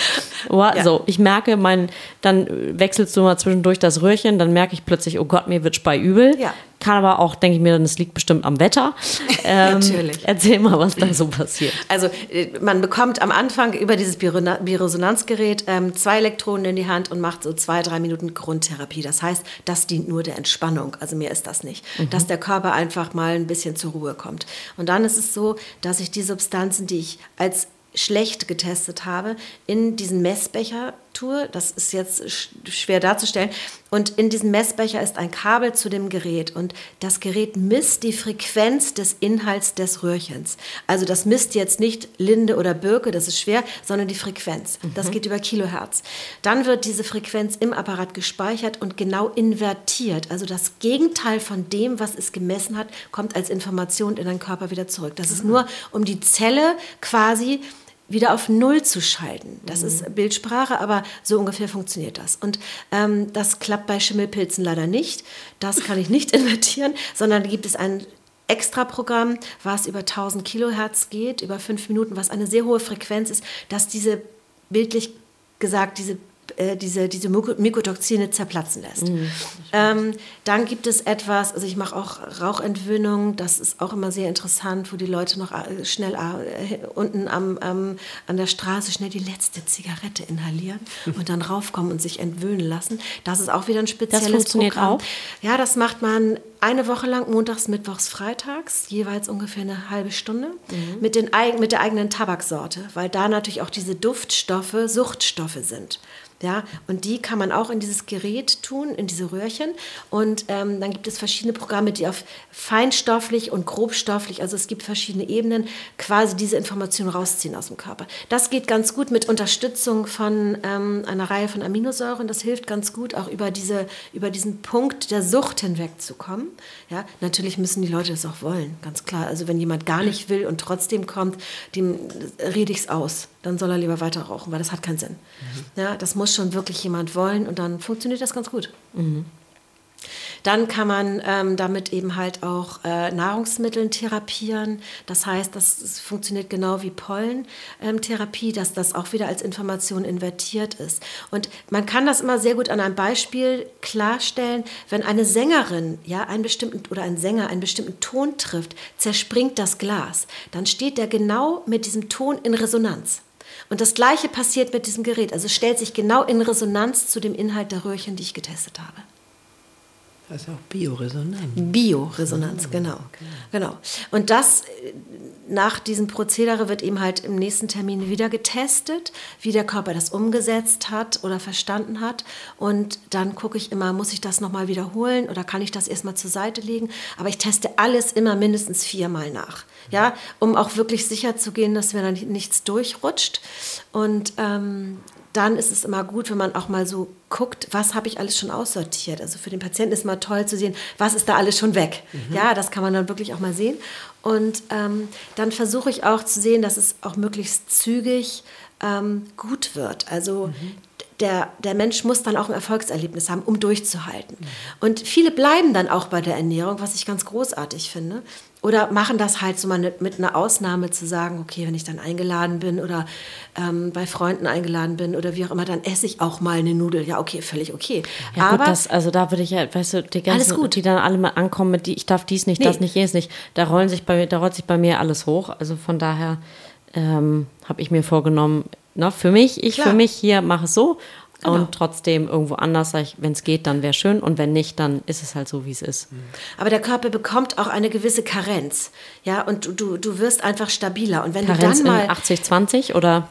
Ja. So, ich merke, mein, dann wechselst du mal zwischendurch das Röhrchen, dann merke ich plötzlich, oh Gott, mir wird speiübel. Ja. Kann aber auch, denke ich mir, das liegt bestimmt am Wetter. Ähm, Natürlich. Erzähl mal, was da so passiert. Also äh, man bekommt am Anfang über dieses Biresonanzgerät ähm, zwei Elektronen in die Hand und macht so zwei, drei Minuten Grundtherapie. Das heißt, das dient nur der Entspannung. Also mehr ist das nicht. Mhm. Dass der Körper einfach mal ein bisschen zur Ruhe kommt. Und dann ist es so, dass ich die Substanzen, die ich als schlecht getestet habe, in diesen Messbecher tue. Das ist jetzt schwer darzustellen. Und in diesem Messbecher ist ein Kabel zu dem Gerät und das Gerät misst die Frequenz des Inhalts des Röhrchens. Also das misst jetzt nicht Linde oder Birke, das ist schwer, sondern die Frequenz. Das mhm. geht über Kilohertz. Dann wird diese Frequenz im Apparat gespeichert und genau invertiert. Also das Gegenteil von dem, was es gemessen hat, kommt als Information in den Körper wieder zurück. Das ist mhm. nur, um die Zelle quasi wieder auf Null zu schalten. Das mhm. ist Bildsprache, aber so ungefähr funktioniert das. Und ähm, das klappt bei Schimmelpilzen leider nicht. Das kann ich nicht invertieren, sondern da gibt es ein Extra-Programm, was über 1000 Kilohertz geht, über fünf Minuten, was eine sehr hohe Frequenz ist, dass diese bildlich gesagt, diese äh, diese, diese Mykotoxine zerplatzen lässt. Mhm. Ähm, dann gibt es etwas, also ich mache auch Rauchentwöhnung, das ist auch immer sehr interessant, wo die Leute noch äh, schnell äh, unten am, ähm, an der Straße schnell die letzte Zigarette inhalieren und dann raufkommen und sich entwöhnen lassen. Das ist auch wieder ein spezielles das funktioniert Programm. Auch? Ja, das macht man eine Woche lang, montags, mittwochs, freitags, jeweils ungefähr eine halbe Stunde, mhm. mit, den, mit der eigenen Tabaksorte, weil da natürlich auch diese Duftstoffe Suchtstoffe sind. Ja, und die kann man auch in dieses Gerät tun, in diese Röhrchen. Und ähm, dann gibt es verschiedene Programme, die auf feinstofflich und grobstofflich, also es gibt verschiedene Ebenen, quasi diese Informationen rausziehen aus dem Körper. Das geht ganz gut mit Unterstützung von ähm, einer Reihe von Aminosäuren. Das hilft ganz gut, auch über, diese, über diesen Punkt der Sucht hinwegzukommen. Ja, natürlich müssen die Leute das auch wollen, ganz klar. Also wenn jemand gar nicht will und trotzdem kommt, dem rede ich es aus dann soll er lieber weiter rauchen, weil das hat keinen Sinn. Mhm. Ja, das muss schon wirklich jemand wollen und dann funktioniert das ganz gut. Mhm. Dann kann man ähm, damit eben halt auch äh, Nahrungsmittel therapieren. Das heißt, das, das funktioniert genau wie Pollentherapie, ähm, dass das auch wieder als Information invertiert ist. Und man kann das immer sehr gut an einem Beispiel klarstellen, wenn eine Sängerin ja einen bestimmten oder ein Sänger einen bestimmten Ton trifft, zerspringt das Glas. Dann steht der genau mit diesem Ton in Resonanz. Und das Gleiche passiert mit diesem Gerät. Also es stellt sich genau in Resonanz zu dem Inhalt der Röhrchen, die ich getestet habe. Das ist auch Bioresonanz. Bioresonanz, genau. Okay. genau. Und das nach diesem Prozedere wird eben halt im nächsten Termin wieder getestet, wie der Körper das umgesetzt hat oder verstanden hat. Und dann gucke ich immer, muss ich das nochmal wiederholen oder kann ich das erstmal zur Seite legen? Aber ich teste alles immer mindestens viermal nach. Ja, um auch wirklich sicher zu gehen, dass mir da nichts durchrutscht. Und ähm, dann ist es immer gut, wenn man auch mal so guckt, was habe ich alles schon aussortiert. Also für den Patienten ist mal toll zu sehen, was ist da alles schon weg. Mhm. Ja, das kann man dann wirklich auch mal sehen. Und ähm, dann versuche ich auch zu sehen, dass es auch möglichst zügig ähm, gut wird. Also mhm. Der, der Mensch muss dann auch ein Erfolgserlebnis haben, um durchzuhalten. Und viele bleiben dann auch bei der Ernährung, was ich ganz großartig finde. Oder machen das halt so mal mit einer Ausnahme zu sagen, okay, wenn ich dann eingeladen bin oder ähm, bei Freunden eingeladen bin oder wie auch immer, dann esse ich auch mal eine Nudel. Ja, okay, völlig okay. Ja, Aber gut, das, also da würde ich ja, weißt du, die ganzen, alles gut. die dann alle mal ankommen mit, die, ich darf dies nicht, nee. das nicht, jenes nicht, da rollen sich bei mir, da rollt sich bei mir alles hoch. Also von daher ähm, habe ich mir vorgenommen, na, für mich, ich Klar. für mich hier mache es so Genau. Und trotzdem irgendwo anders, sage ich, wenn es geht, dann wäre schön. Und wenn nicht, dann ist es halt so, wie es ist. Mhm. Aber der Körper bekommt auch eine gewisse Karenz. Ja, und du, du, du wirst einfach stabiler. Und wenn Karenz du dann mal. 80-20 oder?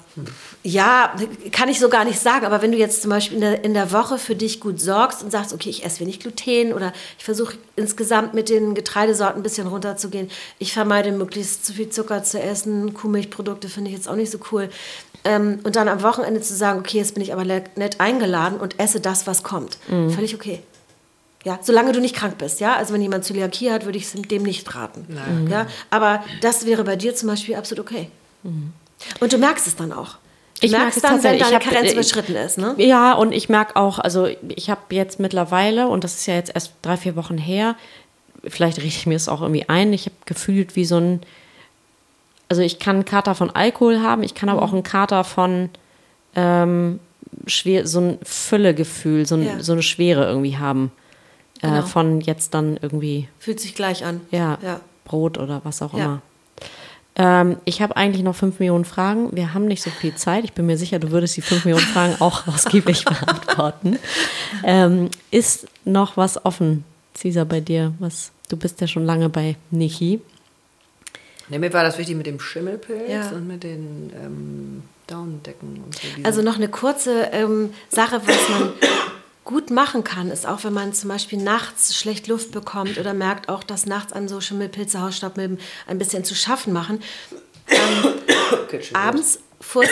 Ja, kann ich so gar nicht sagen. Aber wenn du jetzt zum Beispiel in der, in der Woche für dich gut sorgst und sagst, okay, ich esse wenig Gluten oder ich versuche insgesamt mit den Getreidesorten ein bisschen runterzugehen. Ich vermeide möglichst zu viel Zucker zu essen. Kuhmilchprodukte finde ich jetzt auch nicht so cool. Ähm, und dann am Wochenende zu sagen, okay, jetzt bin ich aber nett eingeladen und esse das, was kommt. Mhm. Völlig okay. Ja, solange du nicht krank bist, ja. Also wenn jemand Zöliakie hat, würde ich es dem nicht raten. Nein. Ja, aber das wäre bei dir zum Beispiel absolut okay. Mhm. Und du merkst es dann auch. Du ich merke es dann, wenn deine hab, Karenz überschritten ist, ne? Ja, und ich merke auch, also ich habe jetzt mittlerweile, und das ist ja jetzt erst drei, vier Wochen her, vielleicht richte ich mir es auch irgendwie ein, ich habe gefühlt wie so ein also ich kann einen Kater von Alkohol haben, ich kann aber auch einen Kater von ähm, schwer, so ein Füllegefühl, so, ein, ja. so eine Schwere irgendwie haben. Äh, genau. Von jetzt dann irgendwie. Fühlt sich gleich an. Ja, ja. Brot oder was auch ja. immer. Ähm, ich habe eigentlich noch fünf Millionen Fragen. Wir haben nicht so viel Zeit. Ich bin mir sicher, du würdest die fünf Millionen Fragen auch ausgiebig beantworten. Ähm, ist noch was offen, Cesar, bei dir? Was, du bist ja schon lange bei Niki. Ja, mir war das wichtig mit dem Schimmelpilz ja. und mit den ähm, Daunendecken und so. Also noch eine kurze ähm, Sache, was man gut machen kann, ist auch, wenn man zum Beispiel nachts schlecht Luft bekommt oder merkt auch, dass nachts an so Schimmelpilze, Hausstaubmilben ein bisschen zu schaffen machen. Ähm, abends vors,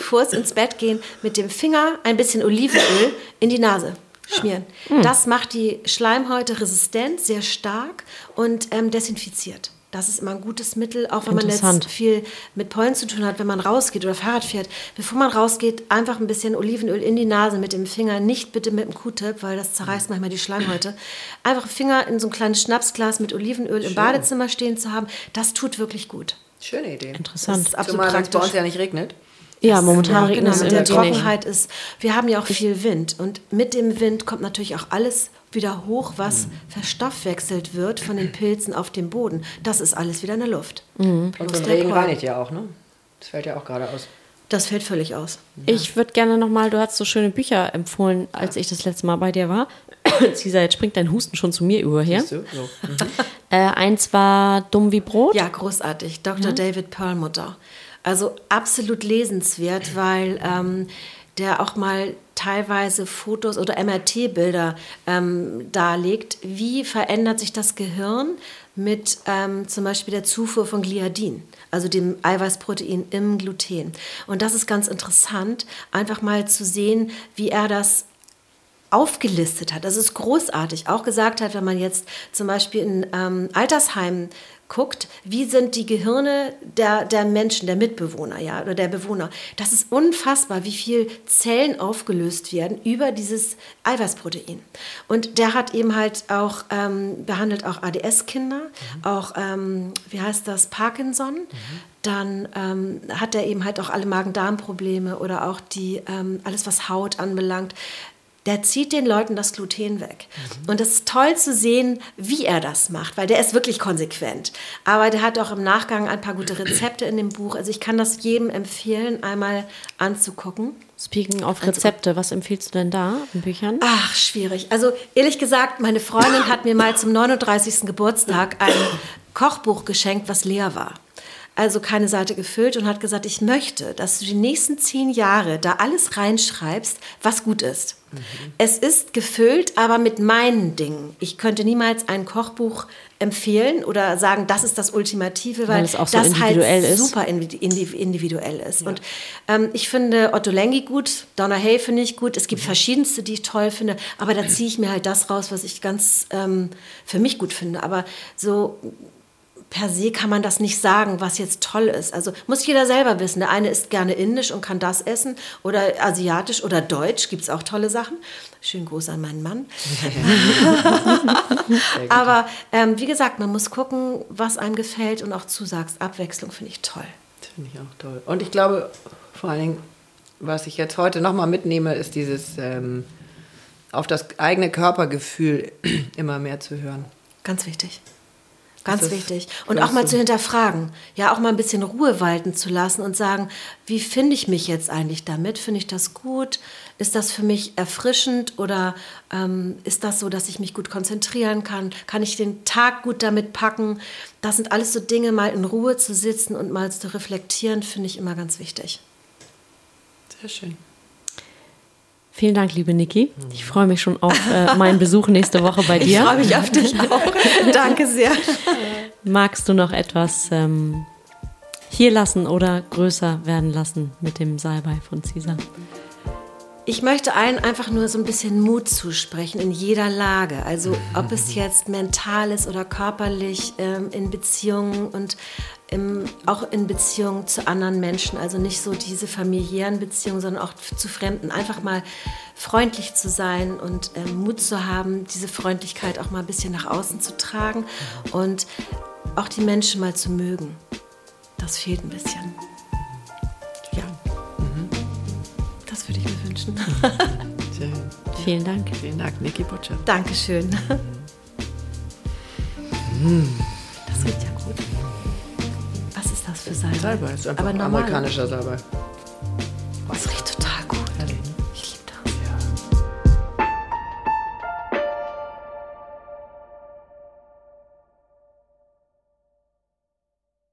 vors ins Bett gehen, mit dem Finger ein bisschen Olivenöl in die Nase schmieren. Ja. Hm. Das macht die Schleimhäute resistent, sehr stark und ähm, desinfiziert. Das ist immer ein gutes Mittel, auch wenn man jetzt viel mit Pollen zu tun hat, wenn man rausgeht oder Fahrrad fährt. Bevor man rausgeht, einfach ein bisschen Olivenöl in die Nase mit dem Finger, nicht bitte mit dem Q-Tip, weil das zerreißt manchmal die Schleimhäute. Einfach Finger in so ein kleines Schnapsglas mit Olivenöl Schön. im Badezimmer stehen zu haben, das tut wirklich gut. Schöne Idee. Interessant. Das ist absolut Zumal, praktisch. bei uns ja nicht regnet. Ja, momentan ja, regnet genau, es Der Trockenheit ist, wir haben ja auch viel Wind und mit dem Wind kommt natürlich auch alles wieder hoch, was mhm. verstoffwechselt wird von den Pilzen auf dem Boden. Das ist alles wieder in der Luft. Mhm. Und ein Regen reinigt ja auch, ne? Das fällt ja auch gerade aus. Das fällt völlig aus. Ja. Ich würde gerne nochmal, du hast so schöne Bücher empfohlen, als ja. ich das letzte Mal bei dir war. Cesar, jetzt springt dein Husten schon zu mir über her. So? So. Mhm. äh, eins war Dumm wie Brot. Ja, großartig. Dr. Mhm. David Perlmutter. Also absolut lesenswert, weil ähm, der auch mal teilweise Fotos oder MRT-Bilder ähm, darlegt. Wie verändert sich das Gehirn mit ähm, zum Beispiel der Zufuhr von Gliadin, also dem Eiweißprotein im Gluten? Und das ist ganz interessant, einfach mal zu sehen, wie er das aufgelistet hat. Das ist großartig. Auch gesagt hat, wenn man jetzt zum Beispiel in ähm, Altersheimen guckt, wie sind die Gehirne der, der Menschen, der Mitbewohner, ja, oder der Bewohner. Das ist unfassbar, wie viel Zellen aufgelöst werden über dieses Eiweißprotein. Und der hat eben halt auch, ähm, behandelt auch ADS-Kinder, mhm. auch, ähm, wie heißt das, Parkinson. Mhm. Dann ähm, hat er eben halt auch alle Magen-Darm-Probleme oder auch die, ähm, alles, was Haut anbelangt der zieht den Leuten das Gluten weg. Mhm. Und es ist toll zu sehen, wie er das macht, weil der ist wirklich konsequent. Aber der hat auch im Nachgang ein paar gute Rezepte in dem Buch. Also ich kann das jedem empfehlen, einmal anzugucken. Speaking of Rezepte, was empfiehlst du denn da in Büchern? Ach, schwierig. Also ehrlich gesagt, meine Freundin hat mir mal zum 39. Geburtstag ein Kochbuch geschenkt, was leer war. also keine Seite gefüllt und hat gesagt, ich möchte, dass du die nächsten zehn Jahre da alles reinschreibst, was gut ist. Mhm. Es ist gefüllt, aber mit meinen Dingen. Ich könnte niemals ein Kochbuch empfehlen oder sagen, das ist das Ultimative, weil, weil es auch so das halt ist. super individuell ist. Ja. Und ähm, ich finde Otto Lengi gut, Donna Hay finde ich gut. Es gibt mhm. verschiedenste, die ich toll finde, aber da ziehe ich mir halt das raus, was ich ganz ähm, für mich gut finde. Aber so per se kann man das nicht sagen, was jetzt toll ist. Also muss jeder selber wissen. Der eine isst gerne indisch und kann das essen oder asiatisch oder deutsch, gibt es auch tolle Sachen. Schönen Gruß an meinen Mann. Aber ähm, wie gesagt, man muss gucken, was einem gefällt und auch zusagst. Abwechslung finde ich toll. Finde ich auch toll. Und ich glaube, vor allen Dingen, was ich jetzt heute nochmal mitnehme, ist dieses ähm, auf das eigene Körpergefühl immer mehr zu hören. Ganz wichtig. Ganz wichtig. Und auch mal zu hinterfragen. Ja, auch mal ein bisschen Ruhe walten zu lassen und sagen, wie finde ich mich jetzt eigentlich damit? Finde ich das gut? Ist das für mich erfrischend oder ähm, ist das so, dass ich mich gut konzentrieren kann? Kann ich den Tag gut damit packen? Das sind alles so Dinge, mal in Ruhe zu sitzen und mal zu reflektieren, finde ich immer ganz wichtig. Sehr schön. Vielen Dank, liebe Niki. Ich freue mich schon auf äh, meinen Besuch nächste Woche bei dir. Ich freue mich auf dich auch. Danke sehr. Magst du noch etwas ähm, hier lassen oder größer werden lassen mit dem Salbei von Caesar? Ich möchte allen einfach nur so ein bisschen Mut zusprechen in jeder Lage. Also ob es jetzt mental ist oder körperlich, ähm, in Beziehungen und im, auch in Beziehungen zu anderen Menschen. Also nicht so diese familiären Beziehungen, sondern auch zu Fremden. Einfach mal freundlich zu sein und ähm, Mut zu haben, diese Freundlichkeit auch mal ein bisschen nach außen zu tragen und auch die Menschen mal zu mögen. Das fehlt ein bisschen. Das würde ich mir wünschen. Vielen Dank. Vielen Dank, Niki Butcher. Dankeschön. Das riecht ja gut ist das für Salbei? Salbei, ist einfach Aber normal. amerikanischer Salbei. Oh, Was riecht